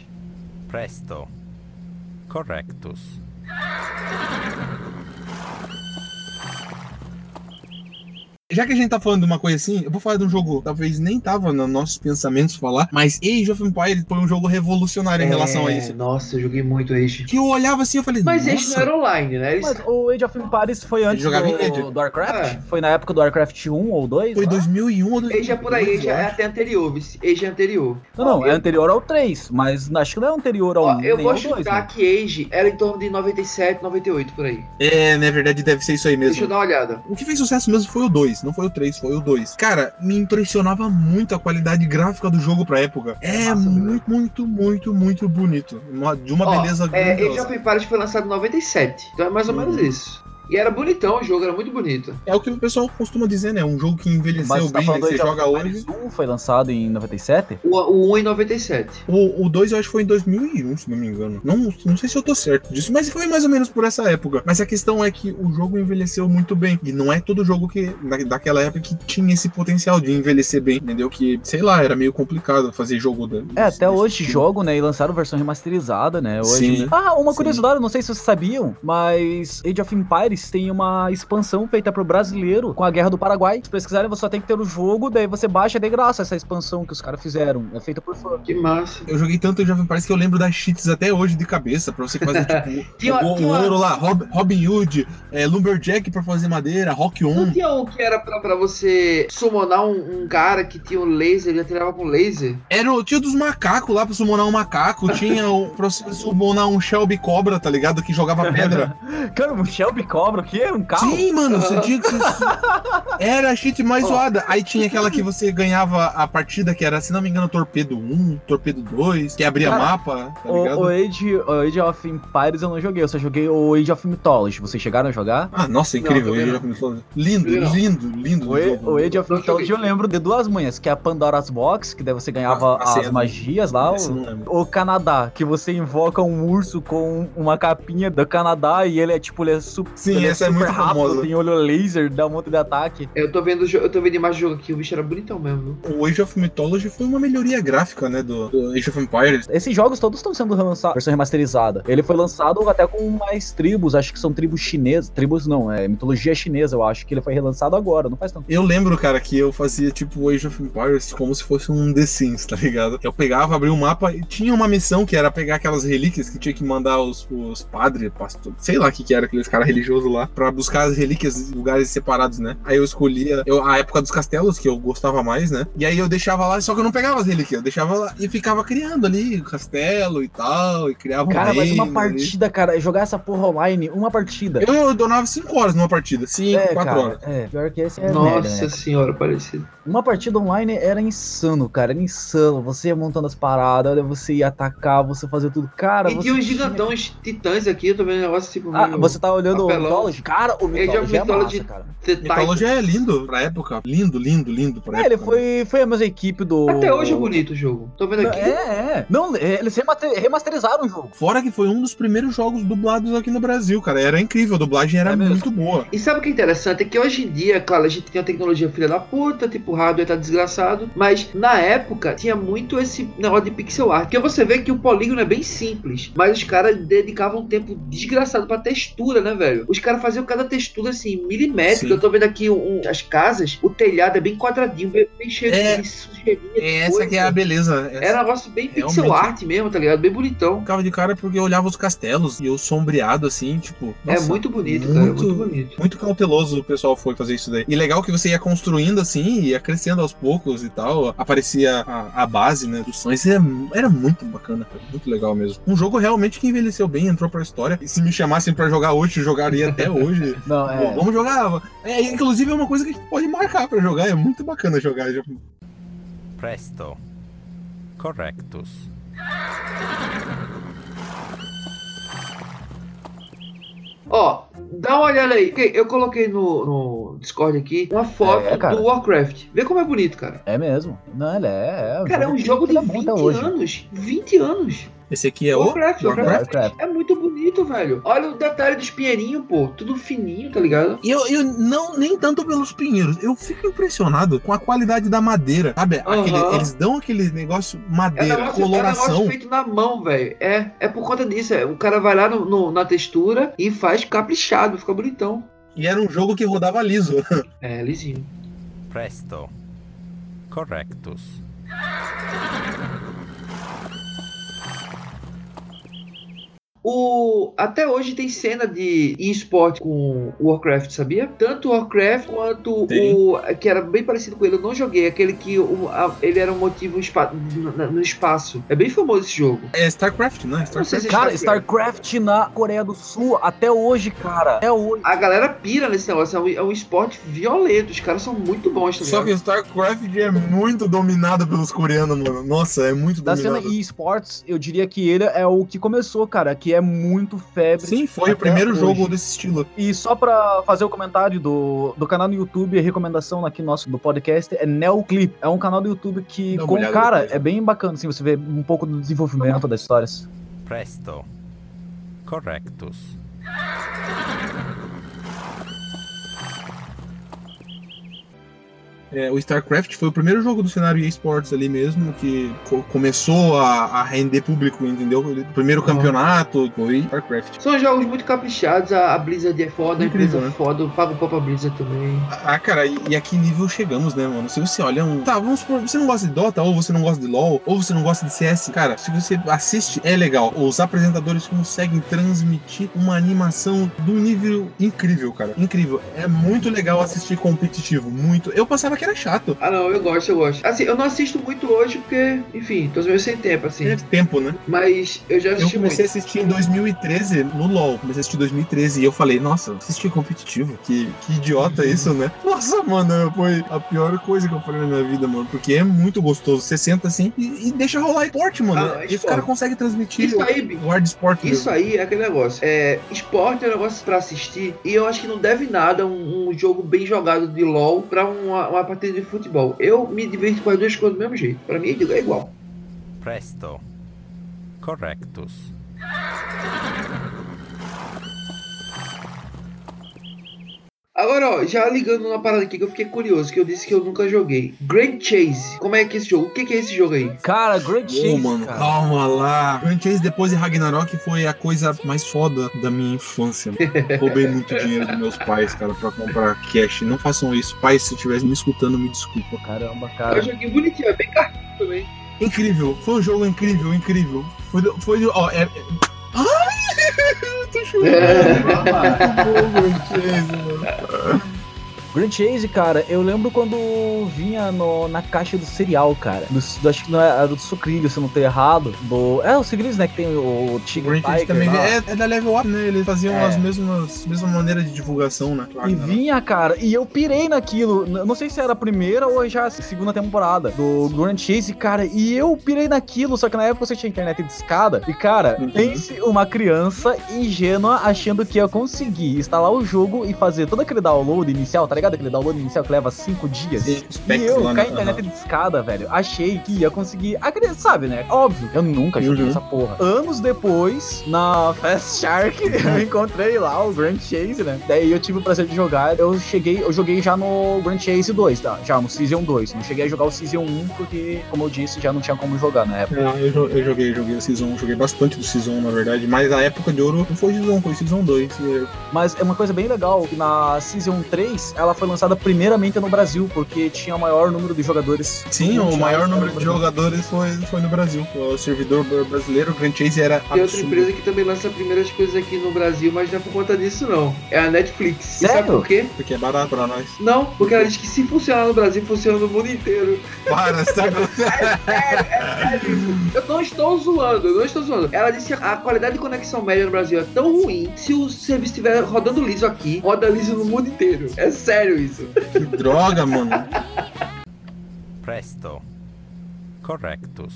S5: Presto. Correctus.
S4: Já que a gente tá falando de uma coisa assim, eu vou falar de um jogo, talvez nem tava nos nossos pensamentos falar, mas Age of Empires foi um jogo revolucionário em relação a
S2: É,
S4: isso.
S2: Nossa, eu joguei muito Age.
S4: Que eu olhava assim, eu falei,
S2: Mas esse não era online, né? Eles-
S1: Mas o Age of Empires foi antes
S4: jogava em rede.
S1: do, do Warcraft?
S2: É.
S1: Foi na época do Warcraft 1 ou 2?
S4: foi
S1: lá?
S4: 2001 ou 2002.
S2: Age é por aí, Age
S4: eu
S2: é até anterior, vice. Age é anterior.
S1: Não, não, é anterior ao 3, mas acho que não é anterior ao
S2: Ó,
S1: 1
S2: eu vou
S1: ao 2,
S2: chutar
S1: né?
S2: que Age era em torno de 97, 98 por aí.
S4: É, na verdade deve ser isso aí mesmo.
S2: Deixa eu dar uma olhada.
S4: O que fez sucesso mesmo foi o 2, não foi o 3, foi o 2. Cara, me impressionava muito a qualidade gráfica do jogo pra época. É
S2: mesmo.
S4: muito, muito, muito, muito bonito. Uma- de uma
S2: Ó,
S4: beleza
S2: É, Age of Empires foi lançado em 97. Então é mais ou
S4: Uhum.
S2: menos isso. E era bonitão o jogo, era muito bonito.
S4: É o que o pessoal costuma dizer, né? Um jogo que envelheceu
S1: Mas você tá
S4: bem, né? Você joga hoje.
S1: 1 foi lançado em 97?
S2: O, o 1 em 97.
S4: O 2 eu acho que foi em 2001, se não me engano. Não, não sei se eu tô certo disso, mas foi mais ou menos por essa época. Mas a questão é que o jogo envelheceu muito bem. E não é todo jogo que da, daquela época que tinha esse potencial de envelhecer bem, entendeu? Que, sei lá, era meio complicado fazer jogo da.
S1: É,
S4: desse-
S1: até
S4: desse
S1: hoje
S4: tipo.
S1: jogo, né? E lançaram versão remasterizada, né? Hoje.
S4: Sim.
S1: Ah, uma
S4: Sim.
S1: curiosidade, não sei se vocês sabiam, mas Age of Empires tem uma expansão feita pro brasileiro com a Guerra do Paraguai. Se pesquisarem, você só tem que ter o jogo, daí você baixa de graça essa expansão que os caras fizeram. É feita por fã.
S2: Que massa.
S4: Eu joguei tanto of Empires que eu lembro das cheats até hoje de cabeça, pra você fazer, [LAUGHS] tipo,
S2: Tinha-
S4: o, o ouro lá, Rob- Robin Hood, é, Lumberjack pra fazer madeira, Rock
S2: Não
S4: 1.
S2: tinha um que era pra, pra você summonar um, um cara que tinha um laser, ele atirava com laser?
S4: Era, o- tinha dos macacos lá pra summonar um macaco, tinha o, pra você summonar um Shelby Cobra, tá ligado? Que jogava pedra. [LAUGHS]
S1: Cara, um Shelby Cobra, o quê? Um carro?
S4: Sim, mano, você tinha que. [LAUGHS] Era a cheat mais zoada. Aí tinha aquela que você ganhava a partida, que era, se não me engano, Torpedo 1, Torpedo 2, que abria
S1: Cara,
S4: mapa, tá
S1: O,
S4: ligado?
S1: o, Age, o Age of Empires eu não joguei, eu só joguei o Age of Mythology. Vocês chegaram a jogar?
S4: Ah, nossa, incrível.
S2: Não,
S4: Age of Mythology. Lindo,
S2: Não.
S4: lindo, lindo.
S1: O,
S4: jogo.
S1: o Age of Mythology eu lembro de duas manhas, que é a Pandora's Box, que daí você ganhava
S4: Ah, a senha
S1: as magias lá. O,
S4: não lembro.
S1: o Canadá, que você invoca um urso com uma capinha do Canadá e ele é tipo, ele é, su
S4: Sim,
S1: ele
S4: essa é
S1: super
S4: muito
S1: rápido,
S4: famosa.
S1: tem olho laser, dá um monte de ataque.
S2: Eu tô vendo, o eu tô vendo imagem do jogo aqui, o bicho era bonitão mesmo.
S4: O Age of Mythology foi uma melhoria gráfica, né, do, do Age of Empires.
S1: Esses jogos todos estão sendo lançados, versão remasterizada. Ele foi lançado até com mais tribos, acho que são tribos chinesas. Tribos não, é mitologia chinesa, eu acho que ele foi relançado agora, não faz tanto.
S4: Eu lembro, cara, que eu fazia tipo o Age of Empires como se fosse um The Sims, tá ligado? Eu pegava, abria um mapa e tinha uma missão que era pegar aquelas relíquias que tinha que mandar os, os padres, pastor, sei lá o que que era, aqueles caras religiosos lá, pra buscar as relíquias em lugares separados, né? Aí eu escolhia eu, a época dos castelos, que eu gostava mais, né? E aí eu deixava lá, só que eu não pegava as relíquias, eu deixava lá e ficava criando ali o castelo e tal, e criava um
S1: Cara, mas uma
S4: reino ali.
S1: partida, cara, jogar essa porra online, uma partida.
S4: Eu, eu donava 5 horas numa partida, 5,
S1: é,
S4: 4
S1: cara,
S4: horas.
S1: é, pior que esse é
S2: Nossa
S1: merda, né?
S2: senhora, parecido.
S1: Uma partida online era insano, cara, era insano. Você ia montando as paradas, você ia atacar, você fazia tudo. Cara,
S2: e
S1: você
S2: tinha uns gigantões titãs aqui, eu tô vendo um negócio tipo.
S1: Ah, você tá olhando,
S2: papelão.
S1: Mythology. Cara, o
S2: Age of
S1: Mythology é massa, cara.
S2: The
S4: Mythology é lindo pra época. Lindo, lindo, lindo pra
S1: É, ele
S4: época.
S1: foi, foi a mesma equipe do...
S2: Até hoje é bonito o jogo. Tô vendo aqui.
S1: É, é. Não, eles remate- remasterizaram o jogo.
S4: Fora que foi um dos primeiros jogos dublados aqui no Brasil, cara. Era incrível, a dublagem era
S1: É
S4: muito boa.
S2: E sabe o que é interessante? É que hoje em dia, claro, a gente tem a tecnologia filha da puta, tipo, o hardware tá desgraçado, mas na época tinha muito esse negócio de pixel art. Porque você vê que o polígono é bem simples, mas os caras dedicavam um tempo desgraçado pra textura, né, velho? Os caras faziam cada textura assim, milimétrica.
S4: Sim.
S2: Eu tô vendo aqui um- as casas, o telhado é bem quadradinho, bem, bem cheio
S4: É.
S2: de sujeirinha. de
S4: Essa
S2: coisa.
S4: que é a beleza. Essa-
S2: Era um negócio bem pixel
S4: Realmente.
S2: art mesmo, tá ligado? Bem bonitão.
S4: ficava de cara porque eu olhava os castelos e eu sombreado assim, tipo.
S2: é
S4: nossa,
S2: muito bonito, cara. É
S4: muito-
S2: muito bonito.
S4: Muito cauteloso o pessoal foi fazer isso daí. E legal que você ia construindo assim, ia crescendo aos poucos e tal. Aparecia a, a base, né, dos sonhos. Era, era muito bacana, cara. Muito legal mesmo. Um jogo realmente que envelheceu bem, entrou pra história. E se me chamassem pra jogar hoje, eu jogaria até hoje.
S1: Não,
S4: Pô,
S1: é.
S4: vamos jogar. É, inclusive é uma coisa que a gente pode marcar pra jogar. É muito bacana jogar.
S5: Presto. Correctus.
S2: Ó, dá uma olhada aí. Eu coloquei no, no Discord aqui uma foto
S1: É, cara.
S2: do Warcraft. Vê como é bonito, cara.
S1: É mesmo. Não, ele é. é
S2: Cara, é um jogo de
S1: é bom
S2: 20
S1: até hoje.
S2: anos. 20 anos.
S4: Esse aqui é o.
S2: Warcraft, Warcraft.
S1: Warcraft.
S2: É muito bonito, velho. Olha o detalhe dos pinheirinhos, pô. Tudo fininho, tá ligado?
S4: E eu, eu não, nem tanto pelos pinheiros, eu fico impressionado com a qualidade da madeira, sabe? Aquele-
S2: Aham.
S4: eles dão aquele negócio
S2: É
S4: madeira,
S2: negócio, é um
S4: coloração.
S2: negócio feito na mão, velho. É, é por conta disso. É. O cara vai lá no- no- na textura e faz caprichado, fica bonitão.
S4: E era um jogo que rodava liso. [LAUGHS]
S2: É, lisinho.
S5: Presto. Correctus.
S2: O, até hoje tem cena de esporte com o Warcraft, sabia? Tanto o Warcraft quanto
S4: Tem.
S2: o. que era bem parecido com ele. Eu não joguei, aquele que o- a- ele era um motivo espa- no, no espaço. É bem famoso esse jogo.
S4: É StarCraft, né?
S2: Não sei
S4: StarCraft.
S2: se
S1: Cara,
S2: StarCraft.
S1: StarCraft na Coreia do Sul, até hoje, cara. Até hoje.
S2: A galera pira nesse negócio, é um, é um esporte violento. Os caras são muito bons, tá
S4: Só que StarCraft é muito dominado pelos coreanos, mano. Nossa, é muito
S1: Da cena
S4: dominado.
S1: eSports, eu diria que ele é o que começou, cara, que é muito febre.
S4: Sim, foi o primeiro
S1: hoje.
S4: jogo desse estilo.
S1: E só pra fazer o comentário do, do canal no YouTube, a recomendação aqui nosso do podcast é Neoclip. É um canal do YouTube que,
S4: Dá
S1: com, cara,
S4: depois,
S1: é bem bacana, assim, você vê um pouco do desenvolvimento das histórias.
S5: Presto. Correctus.
S4: É, o StarCraft foi o primeiro jogo do cenário eSports ali mesmo, que co- começou a, a render público, entendeu? O primeiro campeonato foi StarCraft.
S2: São jogos muito caprichados. A, a Blizzard é foda, a
S4: Incrível,
S2: empresa é
S4: né?
S2: foda. Eu pago pau pra Blizzard também.
S4: Ah, cara, e, e a que nível chegamos, né, mano? Se você olha um. Tá, vamos supor, você não gosta de Dota, ou você não gosta de LoL, ou você não gosta de CS. Cara, se você assiste, é legal. Os apresentadores conseguem transmitir uma animação de um nível incrível, cara. Incrível. É muito legal assistir competitivo. Muito. Eu passava que era chato.
S2: Ah, não, eu gosto, eu gosto. Assim, eu não assisto muito hoje porque, enfim, tô meio sem tempo, assim.
S4: É tempo, né?
S2: Mas eu já
S4: Eu
S2: assisti
S4: comecei
S2: muito.
S4: a assistir em 2013 no LoL. Comecei a assistir em 2013 e eu falei, nossa, assistir competitivo. Que, que idiota isso, né? [LAUGHS] Nossa, mano, foi a pior coisa que eu falei na minha vida, mano. Porque é muito gostoso. Você senta assim e, e deixa rolar esporte, mano.
S2: Ah,
S4: e os
S2: esporte.
S4: caras conseguem transmitir
S2: Isso aí,
S4: o hard sport
S2: Isso
S4: mesmo.
S2: aí é aquele negócio. É, esporte é um negócio pra assistir e eu acho que não deve nada um, um jogo bem jogado de LoL pra uma, uma partida de futebol. Eu me divirto com as duas coisas do mesmo jeito. Pra mim é igual.
S5: Presto. Correctus.
S2: Agora, ó, já ligando uma parada aqui que eu fiquei curioso, que eu disse que eu nunca joguei. Grand Chase. Como é que é esse jogo? O que, que é esse jogo aí?
S1: Cara, Great
S4: Ô,
S1: Chase,
S4: mano,
S1: cara.
S4: calma lá. Grand Chase depois de Ragnarok foi a coisa mais foda da minha infância. [LAUGHS] Roubei muito dinheiro dos meus pais, cara, pra comprar cash. Não façam isso. Pai, se estivesse me escutando, me desculpa.
S1: Caramba, cara.
S2: um joguinho bonitinho, é bem cartoon também.
S4: Incrível, foi um jogo incrível, incrível. Foi, do- foi do- ó, é, é- Ai, eu tô chorando.
S2: É.
S4: Muito bom, Grand Chase, mano.
S1: Grand Chase, cara, eu lembro quando vinha no- na caixa do cereal, cara. Do, do- acho que não era do Sucrilho, se eu não tô errado. Do, é, o Sucrilhos, né? Que tem o
S4: O
S1: Tigre Tiger
S4: também é, é da Level Up, né? Eles faziam
S1: É.
S4: as mesmas mesma maneira de divulgação, né?
S1: E vinha, cara, e eu pirei naquilo. Não sei se era a primeira ou já a segunda temporada do Grand Chase, cara. E eu pirei naquilo, só que na época você tinha internet de escada. E, cara,
S4: Uhum.
S1: pense uma criança ingênua achando que ia conseguir instalar o jogo e fazer todo aquele download inicial, tá ligado? Aquele download inicial que leva cinco dias.
S4: Sim,
S1: E eu, com a internet de escada, velho, achei que ia conseguir. A criança, sabe, né? Óbvio, eu nunca joguei
S4: Uhum.
S1: essa porra. Anos depois, na Fast Shark, [LAUGHS] eu encontrei lá o Grand Chase, né? Daí eu tive o prazer de jogar. Eu cheguei, eu joguei já no Grand Chase 2, tá? Já no Season 2. Não cheguei a jogar o Season 1 porque, como eu disse, já não tinha como jogar na época.
S4: É, eu, eu joguei, joguei o Season 1, joguei bastante do Season 1, na verdade, mas a época de ouro não foi Season 1, foi Season 2. E-
S1: Mas é uma coisa bem legal que na Season 3 ela foi lançada primeiramente no Brasil, porque tinha o maior número de jogadores.
S4: Sim, o maior número de jogadores foi, foi no Brasil. O servidor brasileiro, o Grand Chase, era
S2: Tem outra
S4: absurdo.
S2: empresa que também lança primeiras coisas aqui no Brasil, mas não é por conta disso, não. É a Netflix. E sabe
S1: Sério?
S2: por quê?
S4: Porque é barato pra nós.
S2: Não, porque ela diz que se funcionar no Brasil, funciona no mundo inteiro.
S4: Para, você tá
S2: Eu não estou zoando, eu não estou zoando. Ela disse que a qualidade de conexão média no Brasil é tão ruim, se o serviço estiver rodando liso aqui, roda liso no mundo inteiro. É sério isso.
S4: Que droga, mano.
S5: Presto. Correctus.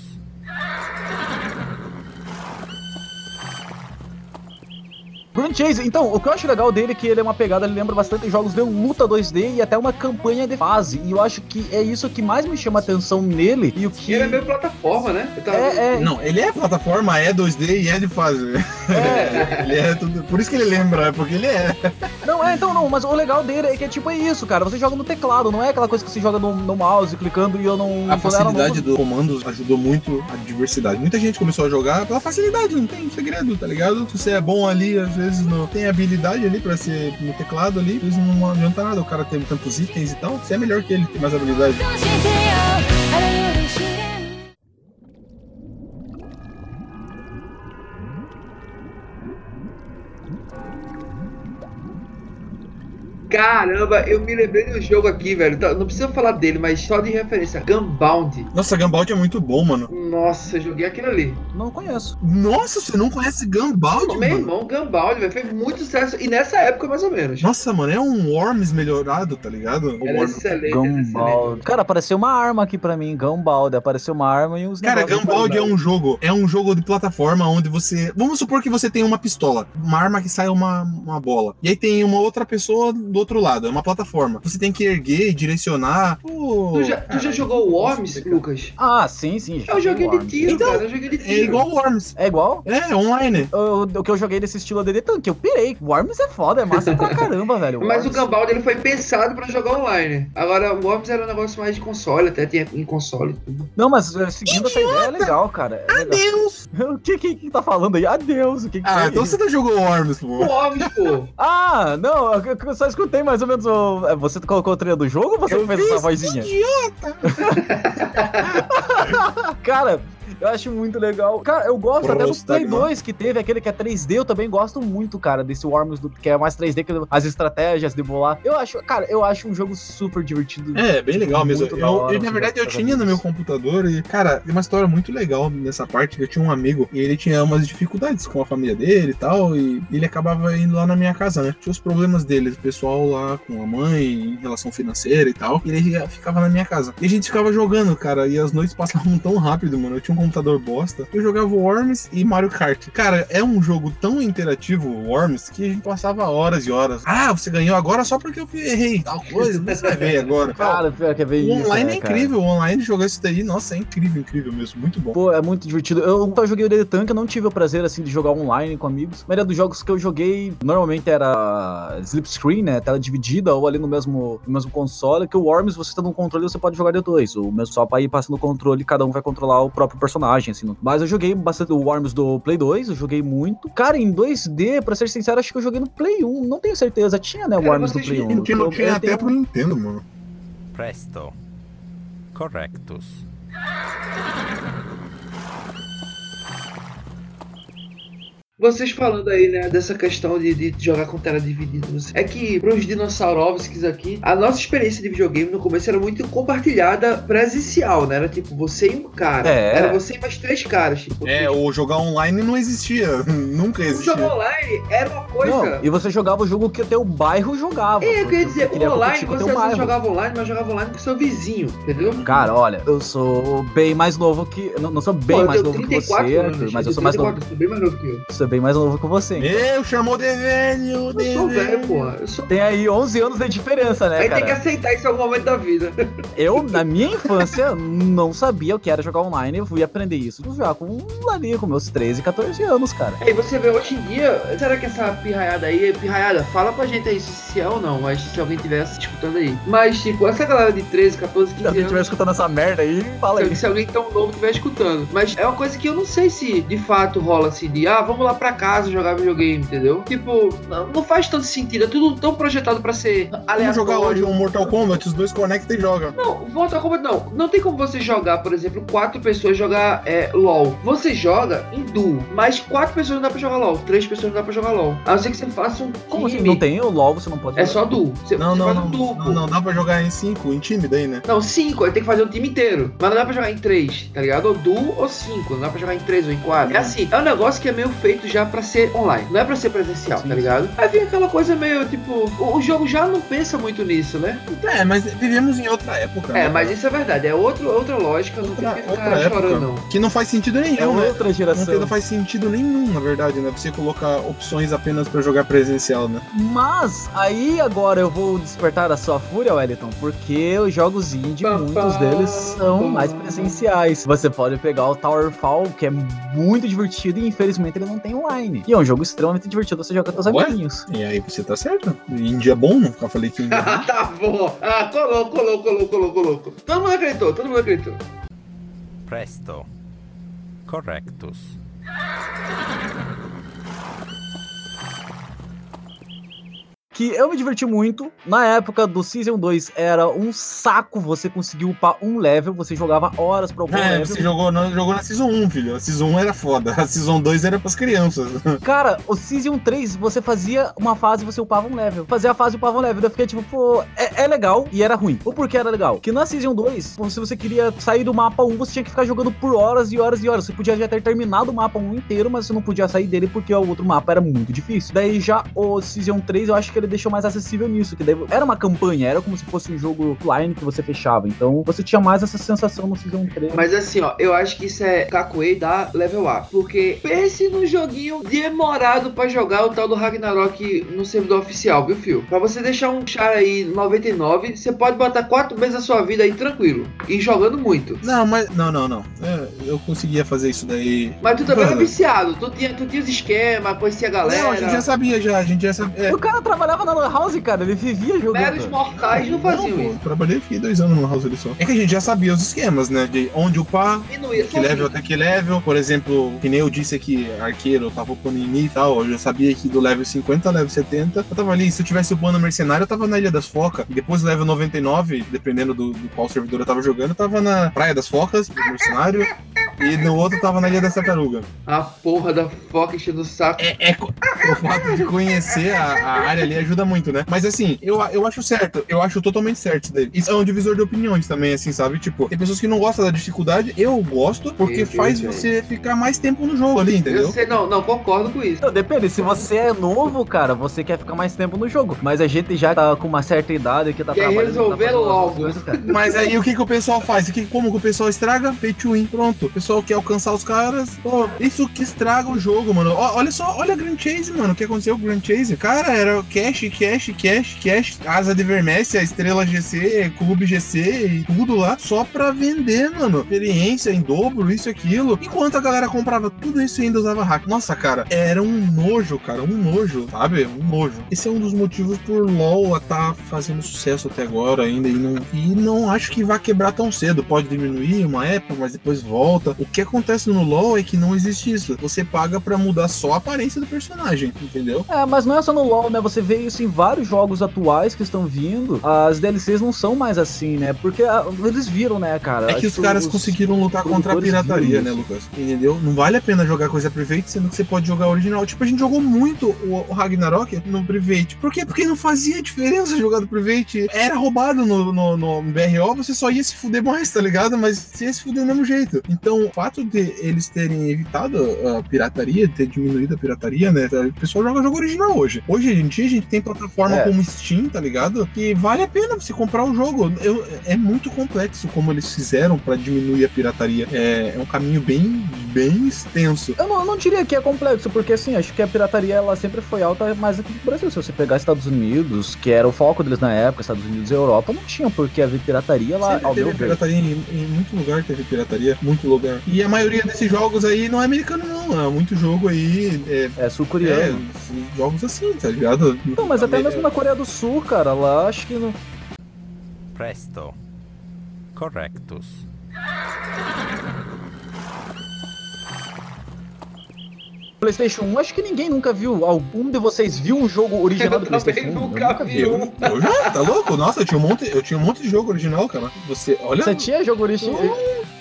S1: Grand Chase, então, o que eu acho legal dele é que ele é uma pegada, ele lembra bastante jogos de luta 2D e até uma campanha de fase. E eu acho que é isso que mais me chama atenção nele. E o que.
S2: Ele é meio plataforma, né? Tava-
S1: É, é,
S4: Não, ele é plataforma, é 2D e é de fase.
S1: é. [LAUGHS]
S4: Ele é tudo. Por isso que ele lembra, é porque ele é.
S1: Não, é, então não, mas o legal dele é que é tipo é isso, cara. Você joga no teclado, não é aquela coisa que você joga no, no mouse clicando e eu não.
S4: A facilidade dos comandos ajudou muito a diversidade. Muita gente começou a jogar pela facilidade, não tem segredo, tá ligado? Se você é bom ali, às vezes não tem habilidade ali pra ser no teclado ali, às vezes não adianta nada. O cara tem tantos itens e tal, você é melhor que ele, tem mais habilidade.
S2: Caramba, eu me lembrei do jogo aqui, velho. Tá, Não precisa falar dele, mas só de referência. Gunbound.
S4: Nossa, Gunbound é muito bom, mano.
S2: Nossa, eu joguei aquilo ali.
S1: Não conheço.
S4: Nossa, você não conhece Gunbound,
S2: Meu
S4: mano?
S2: irmão, Gunbound, velho, fez muito sucesso. E nessa época, mais ou menos.
S4: Nossa, mano, é um Worms melhorado, tá ligado?
S2: Era
S4: Worms-
S2: excelente.
S1: Gumball. Cara, apareceu uma arma aqui pra mim, Gumball. Apareceu uma arma e uns.
S4: Cara, Gunbound é um jogo, é um jogo de plataforma onde você, vamos supor que você tem uma pistola, uma arma que sai uma, uma bola, e aí tem uma outra pessoa do outro lado, é uma plataforma. Você tem que erguer e direcionar. Pô,
S2: Tu já, tu já
S4: cara,
S2: jogou Worms,
S4: complicado.
S2: Lucas?
S1: Ah, sim, sim.
S2: É um joguinho de
S1: Worms.
S2: tiro,
S4: Então,
S2: cara. É um joguinho de tiro.
S4: É igual Worms.
S1: É igual?
S4: É, online.
S1: O, o que eu joguei desse estilo ADD Tank, eu pirei. Worms é foda, é massa pra caramba, [LAUGHS] velho.
S2: Mas o
S1: Worms.
S2: Gunbound ele foi pensado pra jogar online. Agora, o Worms era um negócio mais de console, até tinha em console. tudo.
S1: Não, mas eh, seguindo essa ideia é legal, cara. É legal.
S4: Adeus! [LAUGHS]
S1: O que, que que tá falando aí? Adeus. O que, que
S4: Ah, então
S1: isso?
S4: você não jogou Worms, pô.
S2: Worms, pô.
S1: Ah, não, eu, eu só escutei mais ou menos o. é, Você colocou o treino do jogo ou você
S4: Eu
S1: fez essa vozinha? [LAUGHS] Cara, eu acho muito legal. Cara, eu gosto até do Play
S4: Prostagma.
S1: 2 que teve, aquele que é 3D, eu também gosto muito, cara, desse Worms do, que é mais 3D, que as estratégias de bolar. Eu acho, cara, eu acho um jogo super divertido.
S4: É, bem legal mesmo. Eu, eu, na
S1: você
S4: verdade, eu tinha no meu computador e, cara, tem uma história muito legal nessa parte. Eu tinha um amigo e ele tinha umas dificuldades com a família dele e tal, e ele acabava indo lá na minha casa, né? Tinha os problemas dele, o pessoal lá com a mãe, em relação financeira e tal, e ele ficava na minha casa. E a gente ficava jogando, cara, e as noites passavam [LAUGHS] tão rápido, mano. Eu tinha um computador bosta. Eu jogava Worms e Mario Kart. Cara, é um jogo tão interativo, Worms, que a gente passava horas e horas. Ah, você ganhou agora só porque eu errei tal coisa, você vai ver agora. [LAUGHS]
S1: Cara, pior que é bem
S4: O
S1: isso,
S4: online
S1: né,
S4: é incrível, o online jogar isso daí, nossa, é incrível, incrível mesmo, muito bom.
S1: Pô, é muito divertido. Eu só joguei o DD Tank, eu não tive o prazer, assim, de jogar online com amigos. A maioria dos jogos que eu joguei, normalmente era slip screen, né? Tela dividida, ou ali no mesmo, no mesmo console. Que o Worms, você tá no controle, você pode jogar de dois. O mesmo só pra ir passando o controle, cada um vai controlar o próprio personagem, assim. Mas eu joguei bastante o Worms do Play 2, eu joguei muito. Cara, em 2D, pra ser sincero, acho que eu joguei no Play 1. Não tenho certeza. Tinha, né, o Worms do Play 1.
S4: Tinha,
S1: Eu-
S4: tinha até pro Nintendo, mano.
S5: Presto. Correctus.
S2: Vocês falando aí, né, dessa questão de, de jogar com tela dividida. É que, pros dinossaurovskis aqui, a nossa experiência de videogame no começo era muito compartilhada presencial, né? Era tipo, você e um cara.
S1: É.
S2: Era você e mais três caras. Tipo,
S4: É, o jogar online não existia. [LAUGHS] Nunca
S2: o
S4: existia.
S2: jogo online era uma coisa.
S1: Não, e você jogava o jogo que o teu bairro jogava.
S2: É, eu queria dizer,
S1: queria
S2: o online
S1: o
S2: você
S1: teu
S2: às vezes
S1: bairro.
S2: jogava online, mas jogava online com seu vizinho, entendeu?
S1: Cara, olha, eu sou bem mais novo que. Não, não sou bem
S2: Pô,
S1: mais novo que você,
S2: 34
S1: Arthur,
S2: anos,
S1: mas eu sou mais novo.
S2: 34, eu sou bem mais novo que eu.
S1: Eu sou bem mais novo que você. então.
S4: Eu chamou de velho,
S2: Eu
S4: de
S2: sou velho, porra. Eu sou...
S1: Tem aí 11 anos de diferença, né,
S2: Aí tem que
S1: cara?
S2: aceitar isso em algum momento da vida.
S1: Eu, na minha infância, não sabia o que era jogar online. Eu fui aprender isso já com ali, com meus 13, 14 anos, cara.
S2: Aí você vê hoje em dia, será que essa pirraiada aí, pirraiada, fala pra gente aí se é ou não, mas se alguém tivesse escutando aí. Mas, tipo, essa galera de 13, 14, 15
S1: Se alguém estiver
S2: anos.
S1: escutando essa merda aí, fala aí.
S2: Se, se alguém tão novo estiver escutando. Mas é uma coisa que eu não sei se de fato rola assim de ah, vamos lá pra casa jogar videogame, entendeu? Tipo, não, não faz tanto sentido. É tudo tão projetado pra ser
S4: Vamos
S2: aleatório.
S4: jogar hoje um Mortal Kombat, os dois conectam e jogam.
S2: Não, Mortal Kombat não. Não tem como você jogar, por exemplo, quatro pessoas jogar é, LOL. Você joga em duo, mas quatro pessoas não dá pra jogar LOL. Três pessoas não dá pra jogar LOL. A não ser que você faça um
S1: Como assim? Não tem o LOL, você não pode
S2: É
S1: jogar.
S2: só duo. Você,
S4: Não,
S2: você
S4: não,
S2: faz
S4: não,
S2: um duo.
S4: não, não, dá pra jogar em cinco, em time daí, né?
S2: Não, cinco, aí tem que fazer um time inteiro. Mas não dá pra jogar em três, tá ligado? Ou duo ou cinco. Não dá pra jogar em três ou em quatro. É assim, é um negócio que é meio feito já pra ser online. Não é pra ser presencial, tá ligado? Aí vem aquela coisa meio, tipo, o, jogo já não pensa muito nisso, né?
S4: É, mas vivemos em outra época.
S2: É,
S4: né?
S2: mas isso é verdade. É outro, outra lógica. Não
S4: Outra,
S2: tem que ficar chorando, não.
S4: Que não faz sentido nenhum,
S1: É
S4: né?
S1: outra
S4: Não,
S1: geração.
S4: não faz sentido nenhum, na verdade, né? Você colocar opções apenas pra jogar presencial, né?
S1: Mas aí agora eu vou despertar a sua fúria, Wellington, porque os jogos indie,
S2: Pá,
S1: muitos
S2: pá,
S1: deles são
S2: pá.
S1: mais presenciais. Você pode pegar o Towerfall, que é muito divertido e infelizmente ele não tem online. E é um jogo extremamente divertido você joga com seus amiguinhos.
S4: E aí você tá certo. Índia é bom, nunca falei que Índia [LAUGHS] bom.
S2: tá bom. Ah, colou, colou, colou, colou, colou. Todo mundo acreditou, todo mundo acreditou.
S5: Presto. Correctus.
S1: Que eu me diverti muito. Na época do Season 2 era um saco você conseguir upar um level, você jogava horas pra upar um
S4: É,
S1: level.
S4: você jogou, não, jogou na Season 1, filho. A Season 1 era foda. A Season 2 era pras crianças. [LAUGHS]
S1: Cara, o Season 3, você fazia uma fase e você upava um level. Fazia a fase e upava um level. Eu fiquei tipo, pô, é, é legal e era ruim. O porquê era legal? Que na Season 2, pô, se você queria sair do mapa 1, você tinha que ficar jogando por horas e horas e horas. Você podia já ter terminado o mapa 1 inteiro, mas você não podia sair dele porque o outro mapa era muito difícil. Daí já o Season 3, eu acho que ele deixou mais acessível nisso. Que daí era uma campanha, era como se fosse um jogo offline que você fechava. Então você tinha mais essa sensação no Season 3.
S2: Mas assim, ó, eu acho que isso é Kakuei da level up. Porque pense num joguinho demorado pra jogar o tal do Ragnarok no servidor oficial, viu, Fio? Pra você deixar um char aí 99, você pode botar quatro meses da sua vida aí tranquilo. E jogando muito.
S4: Não, mas. Não, não, não. É, eu conseguia fazer isso daí.
S2: Mas tu também era [LAUGHS] viciado. Tu tinha, tu tinha os esquemas, conhecia a galera.
S4: Não, a gente já sabia já. A gente já sabia. É,
S1: O cara trabalhava na Lan House, cara. Ele vivia jogando.
S2: Meros mortais não faziam
S4: não, pô,
S2: isso.
S4: trabalhei, fiquei dois anos no House ali só. É que a gente já sabia os esquemas, né? De onde upar, que level até que level. Por exemplo, que nem eu disse aqui, arqueiro, eu tava upando em mim e tal. Eu já sabia que do level 50 ao level 70, eu tava ali. Se eu tivesse upando mercenário, eu tava na Ilha das Focas. Depois do level 99, dependendo do, do qual servidor eu tava jogando, eu tava na Praia das Focas, do mercenário. E no outro tava na Ilha da Tartaruga.
S2: A porra da foca enchendo o saco.
S4: É, é o fato de conhecer a, a área ali ajuda muito, né? Mas assim, eu, eu acho certo, eu acho totalmente certo isso daí. Isso é um divisor de opiniões também, assim, sabe? Tipo, tem pessoas que não gostam da dificuldade, eu gosto, porque
S2: Ok,
S4: faz
S2: ok.
S4: você ficar mais tempo no jogo ali, entendeu?
S2: Eu sei, não, não, concordo com isso.
S1: Então, depende, se você é novo, cara, você quer ficar mais tempo no jogo. Mas a gente já tá com uma certa idade que tá
S2: Quer
S1: trabalhando.
S2: resolver
S1: tá
S2: logo.
S1: coisas, cara.
S4: Mas aí o que, que o pessoal faz? O que, como que o pessoal estraga? Pay to win. Pronto. O pessoal quer alcançar os caras. Pô, isso que estraga o jogo, mano. Olha só, olha a Grand Chase, mano. O que aconteceu com o Grand Chase? Cara, era cash, cash, cash, cash, Asa de Vermécia, Estrela GC, Clube GC e tudo lá. Só pra vender, mano. Experiência em dobro, isso e aquilo. Enquanto a galera comprava tudo isso e ainda usava hack. Nossa, cara, era um nojo, cara. Um nojo, sabe? Um nojo. Esse é um dos motivos por LoL tá fazendo sucesso até agora ainda. E não, e não acho que vai quebrar tão cedo. Pode diminuir uma época, mas depois volta. O que acontece no LoL é que não existe isso. Você paga pra mudar só a aparência do personagem, entendeu?
S1: É, mas não é só no LoL, né? Você vê isso em vários jogos atuais que estão vindo. As DLCs não são mais assim, né? Porque ah, eles viram, né, cara?
S4: É que os
S1: Acho
S4: caras conseguiram lutar contra a pirataria, né. Lucas? Entendeu? Não vale a pena jogar coisa private, sendo que você pode jogar original. Tipo, a gente jogou muito o, o Ragnarok no private. Por quê? Porque não fazia diferença [LAUGHS] jogar no private. Era roubado no, no, no BRO, você só ia se fuder mais, tá ligado? Mas você ia se fuder do mesmo jeito. Então, o fato de eles terem evitado a pirataria, ter diminuído a pirataria, né? O pessoal joga jogo original hoje. Hoje em dia a gente tem plataforma
S1: É.
S4: como Steam, tá ligado? Que vale a pena você comprar o jogo. Eu- é muito complexo como eles fizeram pra diminuir a pirataria. É, é um caminho bem, bem extenso.
S1: Eu não, eu não diria que é complexo, porque assim, acho que a pirataria ela sempre foi alta mais aqui no Brasil. Se você pegar Estados Unidos, que era o foco deles na época, Estados Unidos e Europa, não tinha por que haver pirataria lá,
S4: Sempre
S1: ao
S4: teve pirataria em, em muito lugar, teve pirataria, muito lugar. E a maioria desses jogos aí não é americano, não. É muito jogo aí. É,
S1: É
S4: é,
S1: sul-coreano.
S4: jogos assim, tá ligado?
S1: Não, mas até mesmo na Coreia do Sul, cara, lá acho que não.
S5: Presto. Correctus.
S1: PlayStation 1, acho que ninguém nunca viu. Algum de vocês viu um jogo original
S2: Eu
S1: do PlayStation 1? Eu
S2: nunca vi.
S4: Eu, eu já, tá louco? Nossa, eu tinha um monte, eu tinha um monte de jogo original, cara. Você, olha,
S1: Você tinha jogo original?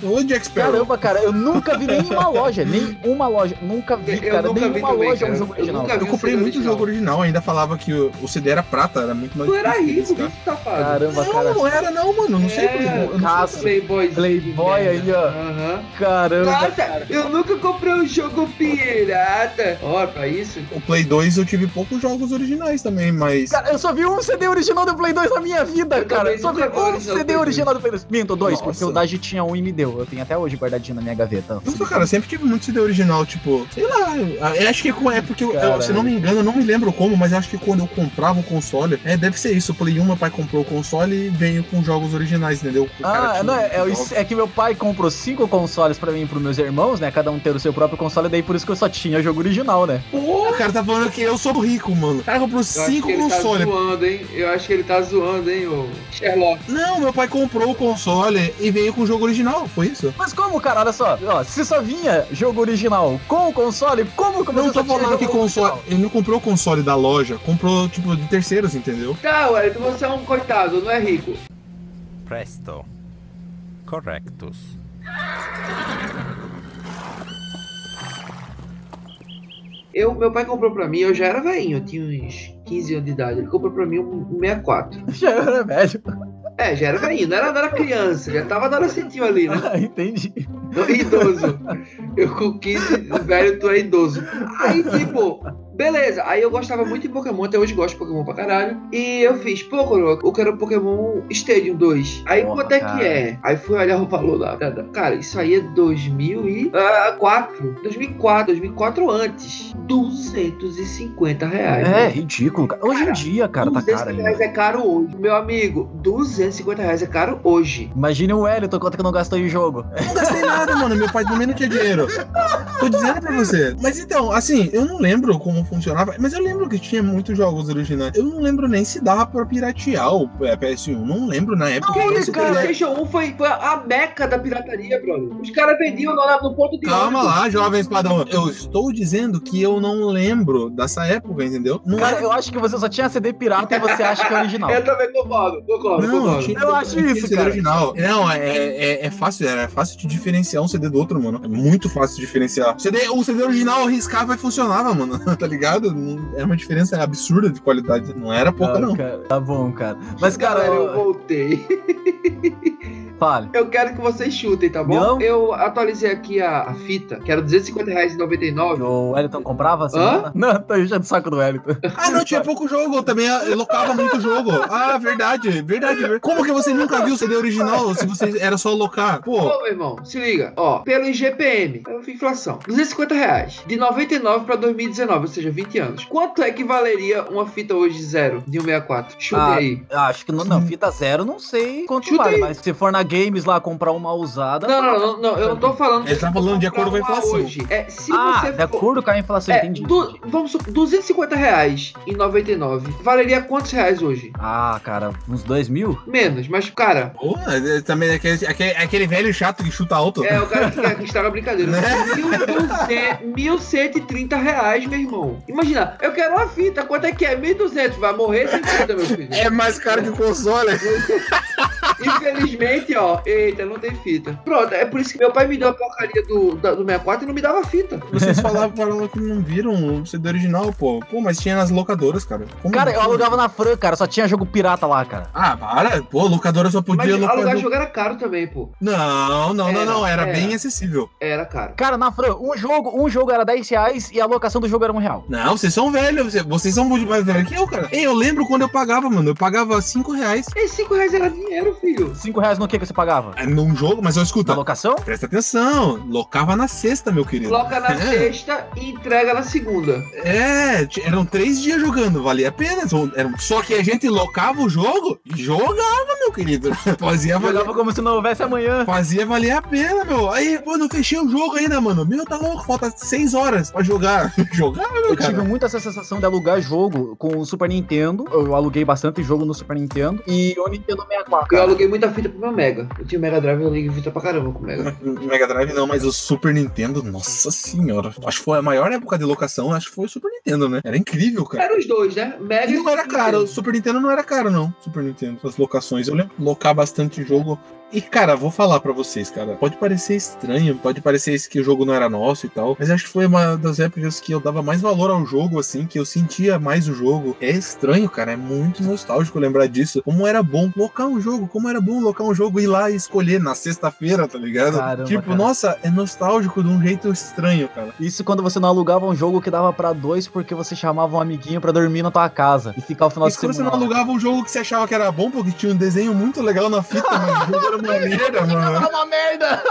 S4: O Jack Sparrow.
S1: Caramba, cara, eu nunca vi nenhuma [LAUGHS] loja, nem uma loja. Nunca vi,
S2: Eu
S1: cara,
S2: nunca vi
S1: nenhuma
S2: também,
S1: loja é um
S2: cara.
S1: jogo
S2: Eu
S1: original.
S2: nunca vi.
S4: Eu comprei muito
S2: original.
S4: jogo original, ainda falava que o, o CD era prata, era muito mais
S2: Tu era
S4: de
S2: rico, bicho safado.
S1: Caramba, cara.
S4: Não, não era não, mano. Não sei
S2: É,
S4: por eu não sei
S1: caço.
S2: Playboy.
S1: Playboy aí, ó.
S2: Aham.
S1: Caramba,
S2: Nossa, eu nunca comprei um jogo pirata. Ó, pra isso.
S4: O Play 2 eu tive poucos jogos originais também, mas.
S1: Cara, eu só vi um CD original do Play 2 na minha vida,
S2: Eu
S1: cara. Só vi um CD
S2: Play 2.
S1: original do Play 2. Minto, dois,
S4: Nossa.
S1: porque o Daji tinha um e me deu. Eu tenho até hoje guardadinho na minha gaveta.
S4: Nossa, cara, eu sempre tive muito CD original, tipo, sei lá, eu acho que é porque, eu, eu- se não me engano, eu não me lembro como, mas eu acho que quando eu comprava o console, é, deve ser isso, o Play 1, meu pai comprou o console e veio com jogos originais, entendeu? O cara
S1: Ah, não, é, é, o- é que meu pai comprou cinco consoles pra mim e pros meus irmãos, né? Cada um ter o seu próprio console, daí por isso que eu só tinha jogo original, né?
S2: Pô,
S4: O cara tá falando que eu sou rico, mano. O cara comprou
S2: eu
S4: cinco
S2: tá
S4: consoles.
S2: zoando, hein? Eu acho que ele tá zoando, hein, ô Sherlock.
S4: não, meu pai comprou o console e veio com o jogo original, foi isso?
S1: Mas como, cara? Olha só. Ó, se só vinha jogo original com o console, como que você
S4: Não tô falando que console.
S1: original?
S4: Ele não comprou o console da loja, comprou, tipo, de terceiros, entendeu?
S2: Tá, Wellington, você é um coitado, não é rico.
S5: Presto. Correctus.
S2: Eu, meu pai comprou pra mim, eu já era velhinho, eu tinha uns 15 anos de idade. Ele comprou pra mim um, um 64. [LAUGHS]
S1: Já era velho.
S2: É, já era velhinho, não era, não era criança, já tava adolescentinho ali, né?
S1: Ah, [LAUGHS] entendi.
S2: Idoso. Eu com 15, velho, tu é idoso. Aí, tipo, beleza. Aí eu gostava muito de Pokémon, até hoje gosto de Pokémon pra caralho. E eu fiz, pô, Coroa, eu quero Pokémon Stadium 2. Aí
S1: Porra,
S2: quanto é
S1: cara.
S2: que é? Aí fui olhar o valor lá. Cara, isso aí é 2004. 2004, 2004 antes. 250 reais.
S1: É, ridículo. cara. Hoje em dia, cara, tá
S2: 250
S1: caro
S2: reais
S1: ainda.
S2: é caro hoje. Meu amigo, 250 reais é caro hoje.
S1: Imagine o Wellington, quanto que não gastou em jogo.
S4: Não gastei nada, mano. Meu pai também não tinha dinheiro. Tô dizendo pra você. Mas então, assim, eu não lembro como funcionava, mas eu lembro que tinha muitos jogos originais. Eu não lembro nem se dava pra piratear o é, PS1. Não lembro na época.
S2: Que isso,
S4: você
S2: cara? PlayStation 1 foi, foi a meca da pirataria, brother. Os caras vendiam lá no ponto de
S4: Calma
S2: ônibus.
S4: lá, jovem espadão. Eu estou dizendo que eu não lembro dessa época, entendeu? Não
S1: Cara,
S4: era-
S1: eu acho que você só tinha CD pirata e você acha que é original. [LAUGHS]
S2: Eu também concordo, concordo,
S4: Não,
S2: concordo.
S4: tinha,
S1: Eu acho
S4: tinha
S1: isso,
S4: CD
S1: cara.
S4: original. Não, é, é, é fácil, era fácil de diferenciar um CD do outro, mano. É muito fácil de diferenciar. O CD, o CD original riscava e funcionava, mano. [LAUGHS] tá ligado? Não- Era uma diferença absurda de qualidade. Não era pouca,
S1: Ah,
S4: não.
S1: cara, tá bom, cara. Mas, cara,
S2: Galera, eu
S1: eu...
S2: voltei. [LAUGHS]
S1: fale.
S2: Eu quero que vocês chutem, tá bom?
S1: Milão?
S2: Eu atualizei aqui a, a fita, que era R$250,99.
S1: O Wellington comprava a semana? Não, tô enchendo o saco do Wellington.
S4: Ah, não, tinha pouco jogo. Também locava muito jogo. Ah, verdade, verdade. verdade. Como que você nunca viu o CD original se você era só locar? Pô,
S2: Ô, meu irmão, se liga. Ó, pelo IGPM, é inflação, 250 reais. De 99 pra 2019, ou seja, 20 anos. Quanto é que valeria uma fita hoje zero de 164? Chuta
S1: Ah,
S2: aí.
S1: Acho que não, não, fita zero, não sei quanto
S2: Chuta
S1: vale,
S2: aí.
S1: mas se for na games lá comprar uma usada.
S2: Não, não, não, não, eu não tô falando.
S4: Ele tá falando de acordo com a inflação.
S2: Hoje. É, se
S1: Ah,
S2: você
S1: de
S2: for-
S1: acordo com a inflação,
S2: É,
S1: entendi.
S2: du- vamos supor, 250 reais em 99. Valeria quantos reais hoje?
S1: Ah, cara, uns dois mil?
S2: Menos, mas, cara,
S4: Pô, é, também é aquele, aquele, aquele velho chato que chuta alto.
S2: é o cara que, quer- que estraga a brincadeira.
S4: Né?
S2: 1.200 1.130 reais, meu irmão. Imagina, eu quero uma fita, quanto é que é? 1.200, vai morrer sem fita, meu filho.
S4: É mais caro que o console. [LAUGHS]
S2: Infelizmente, ó, eita, não tem fita. Pronto, é por isso que meu pai me deu a porcaria do, da- do 64 e não me dava fita.
S4: Vocês falavam para ela que não viram o CD original, pô. Pô, mas tinha nas locadoras, cara. Como
S1: Cara, eu
S4: não?
S1: alugava na Fran, cara, só tinha jogo pirata lá, cara.
S4: Ah, para. Pô, locadora só podia
S2: Mas
S4: alocar
S2: alugar
S4: jogo.
S2: jogo era caro também, pô.
S4: Não, não, não,
S2: Era,
S4: não. Era
S2: era.
S4: bem acessível.
S2: Era caro.
S1: Cara, na Fran, um jogo, um jogo era 10 reais e a locação do jogo era um real.
S4: Não, vocês são velhos. vocês- Vocês são muito mais velhos que eu, cara. Ei, eu lembro quando eu pagava, mano. Eu pagava 5 reais
S2: E 5 reais era dinheiro, filho.
S1: 5 reais no que que você pagava?
S4: é, num jogo, mas eu
S1: Na
S4: escuta.
S1: locação?
S4: Presta atenção. Locava na sexta, meu querido.
S2: Coloca na
S4: É.
S2: sexta e entrega na segunda.
S4: É, eram três dias jogando, valia a pena. Só- era- Só que a gente locava o jogo e jogava, meu querido. [LAUGHS] Fazia valer,
S1: Jogava como se não houvesse amanhã.
S4: fazia valer a pena, meu. Aí, pô, não fechei o jogo ainda, mano. Meu, tá louco, falta seis horas pra jogar. [LAUGHS] Jogava, meu
S1: Eu
S4: cara.
S1: tive muito essa sensação de alugar jogo com o Super Nintendo. Eu aluguei bastante jogo no Super Nintendo. E o Nintendo 64.
S2: Eu aluguei muita fita pro meu Mega. Eu tinha o Mega Drive e eu aluguei fita pra caramba com o Mega. [LAUGHS]
S4: Mega Drive não, mas o Super Nintendo, nossa senhora. Acho que foi a maior época de locação, acho que foi o Super Nintendo, né? Era incrível, cara.
S2: Eram os dois, né? Mega
S4: E não era caro, o Super Nintendo não era caro, não. Super Nintendo, as locações. Eu lembro de locar bastante jogo. E, cara, vou falar pra vocês, cara. Pode parecer estranho, pode parecer que o jogo não era nosso e tal. Mas acho que foi uma das épocas que eu dava mais valor ao jogo, assim, que eu sentia mais o jogo. É estranho, cara. É muito nostálgico lembrar disso. Como era bom locar um jogo, como era bom locar um jogo e ir lá e escolher na sexta-feira, tá ligado?
S1: Caramba,
S4: tipo,
S1: cara.
S4: nossa, é nostálgico de um jeito estranho, cara.
S1: Isso quando você não alugava um jogo que dava pra dois porque você chamava um amiguinho pra dormir na tua casa e ficar o final
S4: Isso
S1: de
S4: quando você não
S1: semana.
S4: alugava um jogo que você achava que era bom, porque tinha um desenho muito legal na fita, mas o jogo era uma merda, mano.
S1: Era uma merda!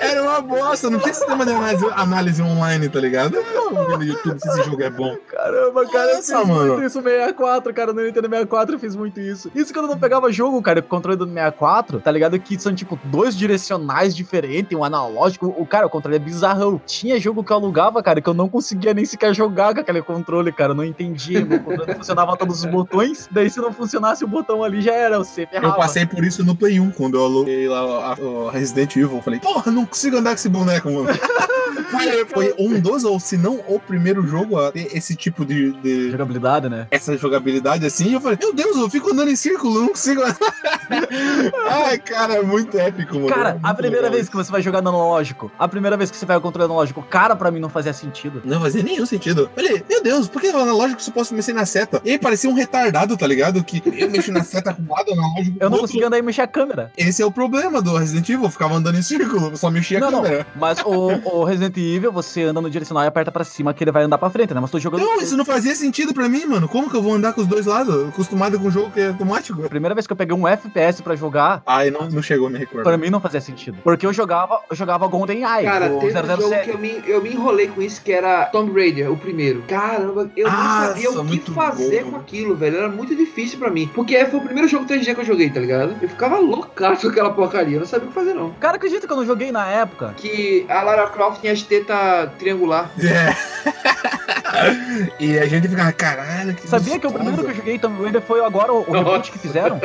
S4: Era uma bosta, não tinha sistema de análise, análise online, tá ligado? Eu não vi no YouTube se esse jogo é bom.
S1: Caramba, cara,
S4: Nossa,
S1: eu fiz
S4: mano.
S1: muito isso no 64, cara. No Nintendo 64 eu fiz muito isso. Isso quando eu não pegava jogo, cara, o controle do 64, tá ligado? Que são, tipo, dois direcionais diferentes, um analógico. O cara, o controle é bizarrão. Tinha jogo que eu alugava, cara, que eu não conseguia nem sequer jogar com aquele controle, cara. Eu não entendia. Meu controle [LAUGHS] funcionava todos os botões. Daí, se não funcionasse o botão ali, já era. Você ferrava.
S4: Eu passei por isso no Play 1, quando aluguei lá a- o Resident Evil. Falei, porra, não consigo andar com esse boneco, mano. [LAUGHS] Foi- Foi um dos, ou se não o primeiro jogo a ter esse tipo de, de-
S1: Jogabilidade, né?
S4: essa jogabilidade assim. Eu falei, meu Deus, eu fico andando em círculo, não consigo. [LAUGHS] Ai, cara, é muito épico, mano.
S1: Cara,
S4: É
S1: a primeira
S4: legal
S1: vez que você vai jogar no analógico, a primeira vez que você pega o controle analógico, cara, pra mim não fazia sentido.
S4: Não fazia nenhum sentido. Eu Falei, meu Deus, por que no analógico eu só posso mexer na seta? E aí parecia um retardado, tá ligado? Que eu mexo na seta com um lado, analógico
S1: Eu não
S4: outro.
S1: conseguia andar e mexer a câmera.
S4: Esse é o problema do Resident Evil, eu ficava andando em círculo, só mexia a
S1: Não, não.
S4: câmera.
S1: Mas o, o Resident Você anda no direcional e aperta pra cima que ele vai andar pra frente, né? Mas tô jogando.
S4: Não, isso não fazia sentido pra mim, mano. Como que eu vou andar com os dois lados? Acostumado com um jogo que é automático.
S1: A primeira vez que eu peguei um FPS pra jogar,
S4: Ai, não, não chegou, me recordo.
S1: pra mim não fazia sentido. Porque eu jogava, eu jogava Golden Eye,
S2: Cara, teve um jogo
S1: 007.
S2: que eu me, eu me enrolei com isso, que era Tomb Raider, o primeiro. Caramba, eu não
S4: Nossa,
S2: sabia o que fazer
S4: bom.
S2: com aquilo, velho. Era muito difícil pra mim. Porque foi o primeiro jogo 3D que eu joguei, tá ligado? Eu ficava loucaço com aquela porcaria. Eu não sabia o que fazer, não.
S1: Cara, acredita que eu não joguei na época?
S2: Que a Lara Croft tinha as tetas triangular.
S4: É. [LAUGHS] e a gente ficava, caralho, que
S1: Sabia que o primeiro que eu joguei Tomb Raider foi agora o, o reboot que fizeram?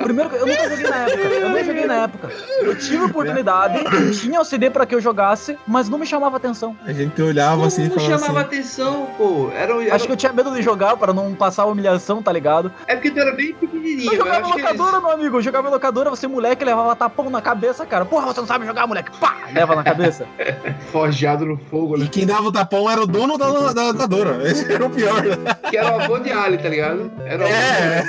S1: O primeiro que eu nunca joguei na época. Eu não joguei na época. Eu tive oportunidade, tinha o CD pra que eu jogasse, mas não me chamava atenção.
S4: A gente olhava
S2: Não,
S4: assim e
S2: não
S4: falava
S2: chamava
S4: assim.
S2: atenção, pô. Era, era-
S1: Acho que eu tinha medo de jogar pra não passar a humilhação, tá ligado?
S2: É porque tu era bem pequenininho.
S1: Eu jogava
S2: acho que
S1: locadora, meu amigo. Eu jogava locadora, você moleque levava tapão na cabeça, cara. Porra, você não sabe jogar, moleque. Pá! Leva na cabeça. [LAUGHS]
S2: eles- Forjado no fogo,
S4: E
S2: né?
S4: quem dava o tapão era o dono da, da locadora. Esse era o pior.
S2: Que era o avô de Ali, tá ligado? Era o avô
S4: É.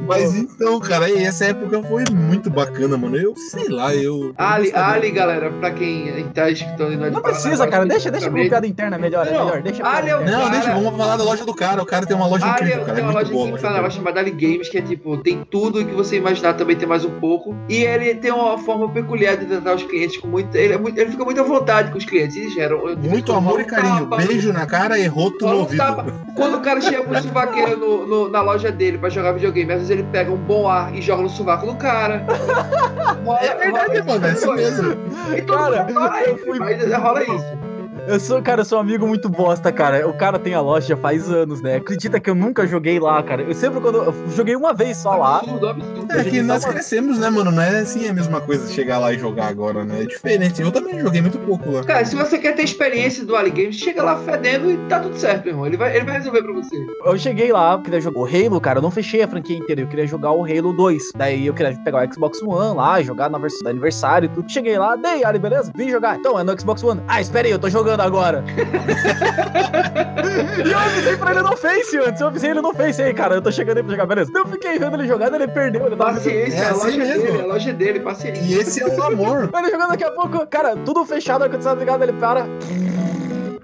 S4: [LAUGHS] Mas então, cara, e essa época foi muito bacana, mano. Eu sei lá, eu.
S2: Ali. Ali, galera, pra quem tá escutando e não é
S1: Não precisa, cara. Deixa, deixa com
S2: especificamente,
S1: piada interna, melhor, é
S2: Não,
S1: melhor. Deixa
S2: Ali é o-
S1: interna.
S4: Não,
S2: Cara-
S4: deixa, vamos falar da loja do cara. O cara tem uma loja
S2: Ali
S4: incrível, cara.
S2: tem
S4: É
S2: uma
S4: muito
S2: loja
S4: boa.
S2: em
S4: loja
S2: chamada Ali Games, que é tipo, tem tudo que você imaginar, também tem mais um pouco. E ele tem uma forma peculiar de tratar os clientes com muito. Ele, é muito, ele fica muito à vontade com os clientes. Eles geram. eu-
S4: Muito
S2: eu-
S4: amor e carinho.
S2: tapa.
S4: Beijo na cara e roto no ouvido.
S2: tapa. Quando o cara chega com o suvaqueiro no, no- na loja dele pra jogar videogame, às vezes ele pega um bom ar e joga no sovaco do cara. Rola- [LAUGHS]
S4: É verdade,
S2: rola-
S4: mano, é assim mesmo.
S2: E todo
S1: Cara,
S2: mundo fala
S1: eu
S2: isso,
S1: fui-
S2: mas rola isso.
S1: Eu sou, cara, eu sou um amigo muito bosta, cara. O cara tem a loja já faz anos, né? Acredita que eu nunca joguei lá, cara. Eu sempre quando. Eu joguei uma vez só lá.
S4: É que nós
S1: uma-
S4: crescemos, né, mano? Não é assim a mesma coisa chegar lá e jogar agora, né? É diferente. Eu também joguei muito pouco lá.
S2: Cara, se você quer ter experiência do Ali Games, chega lá fedendo e tá tudo certo, meu irmão. Ele vai, ele vai resolver pra você.
S1: Eu cheguei lá, queria jogar o Halo, cara. Eu não fechei a franquia inteira. Eu queria jogar o Halo 2. Daí eu queria pegar o Xbox One lá, jogar na versão do aniversário e tudo. Cheguei lá, dei, Ali, beleza? Vim jogar. Então, é no Xbox One. Ah, espera aí, eu tô jogando agora. [LAUGHS] e eu avisei pra ele no Face antes. Eu avisei ele no Face aí, cara. Eu tô chegando aí pra jogar, beleza? Eu fiquei vendo ele jogando, ele perdeu. Ele.
S2: Paciência,
S4: É
S2: a
S4: assim
S2: loja
S4: mesmo.
S2: dele, a loja dele, paciência.
S4: E esse é o amor. [LAUGHS]
S1: Ele jogando daqui a pouco, cara, tudo fechado, a condição ligada, ele para.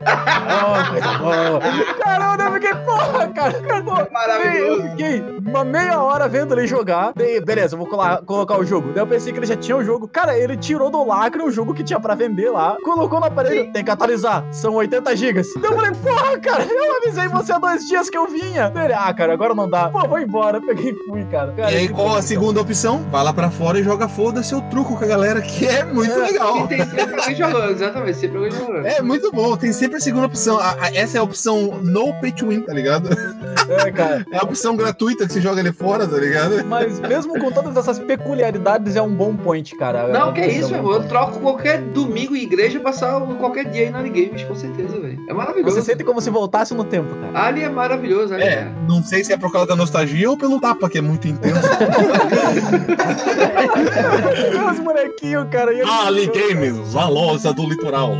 S1: Oh, coisa boa. Caramba, eu fiquei, porra, cara. pô,
S2: Maravilhoso.
S1: Eu fiquei uma meia hora vendo ele jogar. Daí, beleza, eu vou colar- colocar o jogo. Daí eu pensei que ele já tinha o jogo. Cara, ele tirou do lacre o jogo que tinha pra vender lá. Colocou no aparelho. Tem que atualizar. São 80 gigas. Daí eu falei, porra, cara, eu avisei você há dois dias que eu vinha. Daí ele, ah, cara, agora não dá. Pô, vou embora. Eu peguei e fui, cara. Cara,
S4: E aí, qual a segunda opção? Vai lá pra fora e joga foda-se o truco com a galera, que é muito legal.
S2: E tem sempre alguém jogando, exatamente, sempre alguém jogando.
S4: É muito bom, tem sempre a segunda opção. A- a- essa é a opção no pay to win, tá ligado?
S1: É, cara. [LAUGHS]
S4: É a opção gratuita que você joga ali fora, tá ligado?
S1: Mas mesmo com todas essas peculiaridades, é um bom point, cara.
S2: Não,
S1: É
S2: que é isso, meu. Eu troco qualquer domingo em igreja passar qualquer dia aí na Games, com certeza, velho. É maravilhoso.
S1: Você sente como se voltasse no tempo, cara.
S2: Ali é maravilhoso, ali
S4: É, não sei se é por causa da nostalgia ou pelo tapa, que é muito intenso. [LAUGHS]
S1: Os molequinhos, cara. Eles-
S4: Ali Games, a loja do litoral.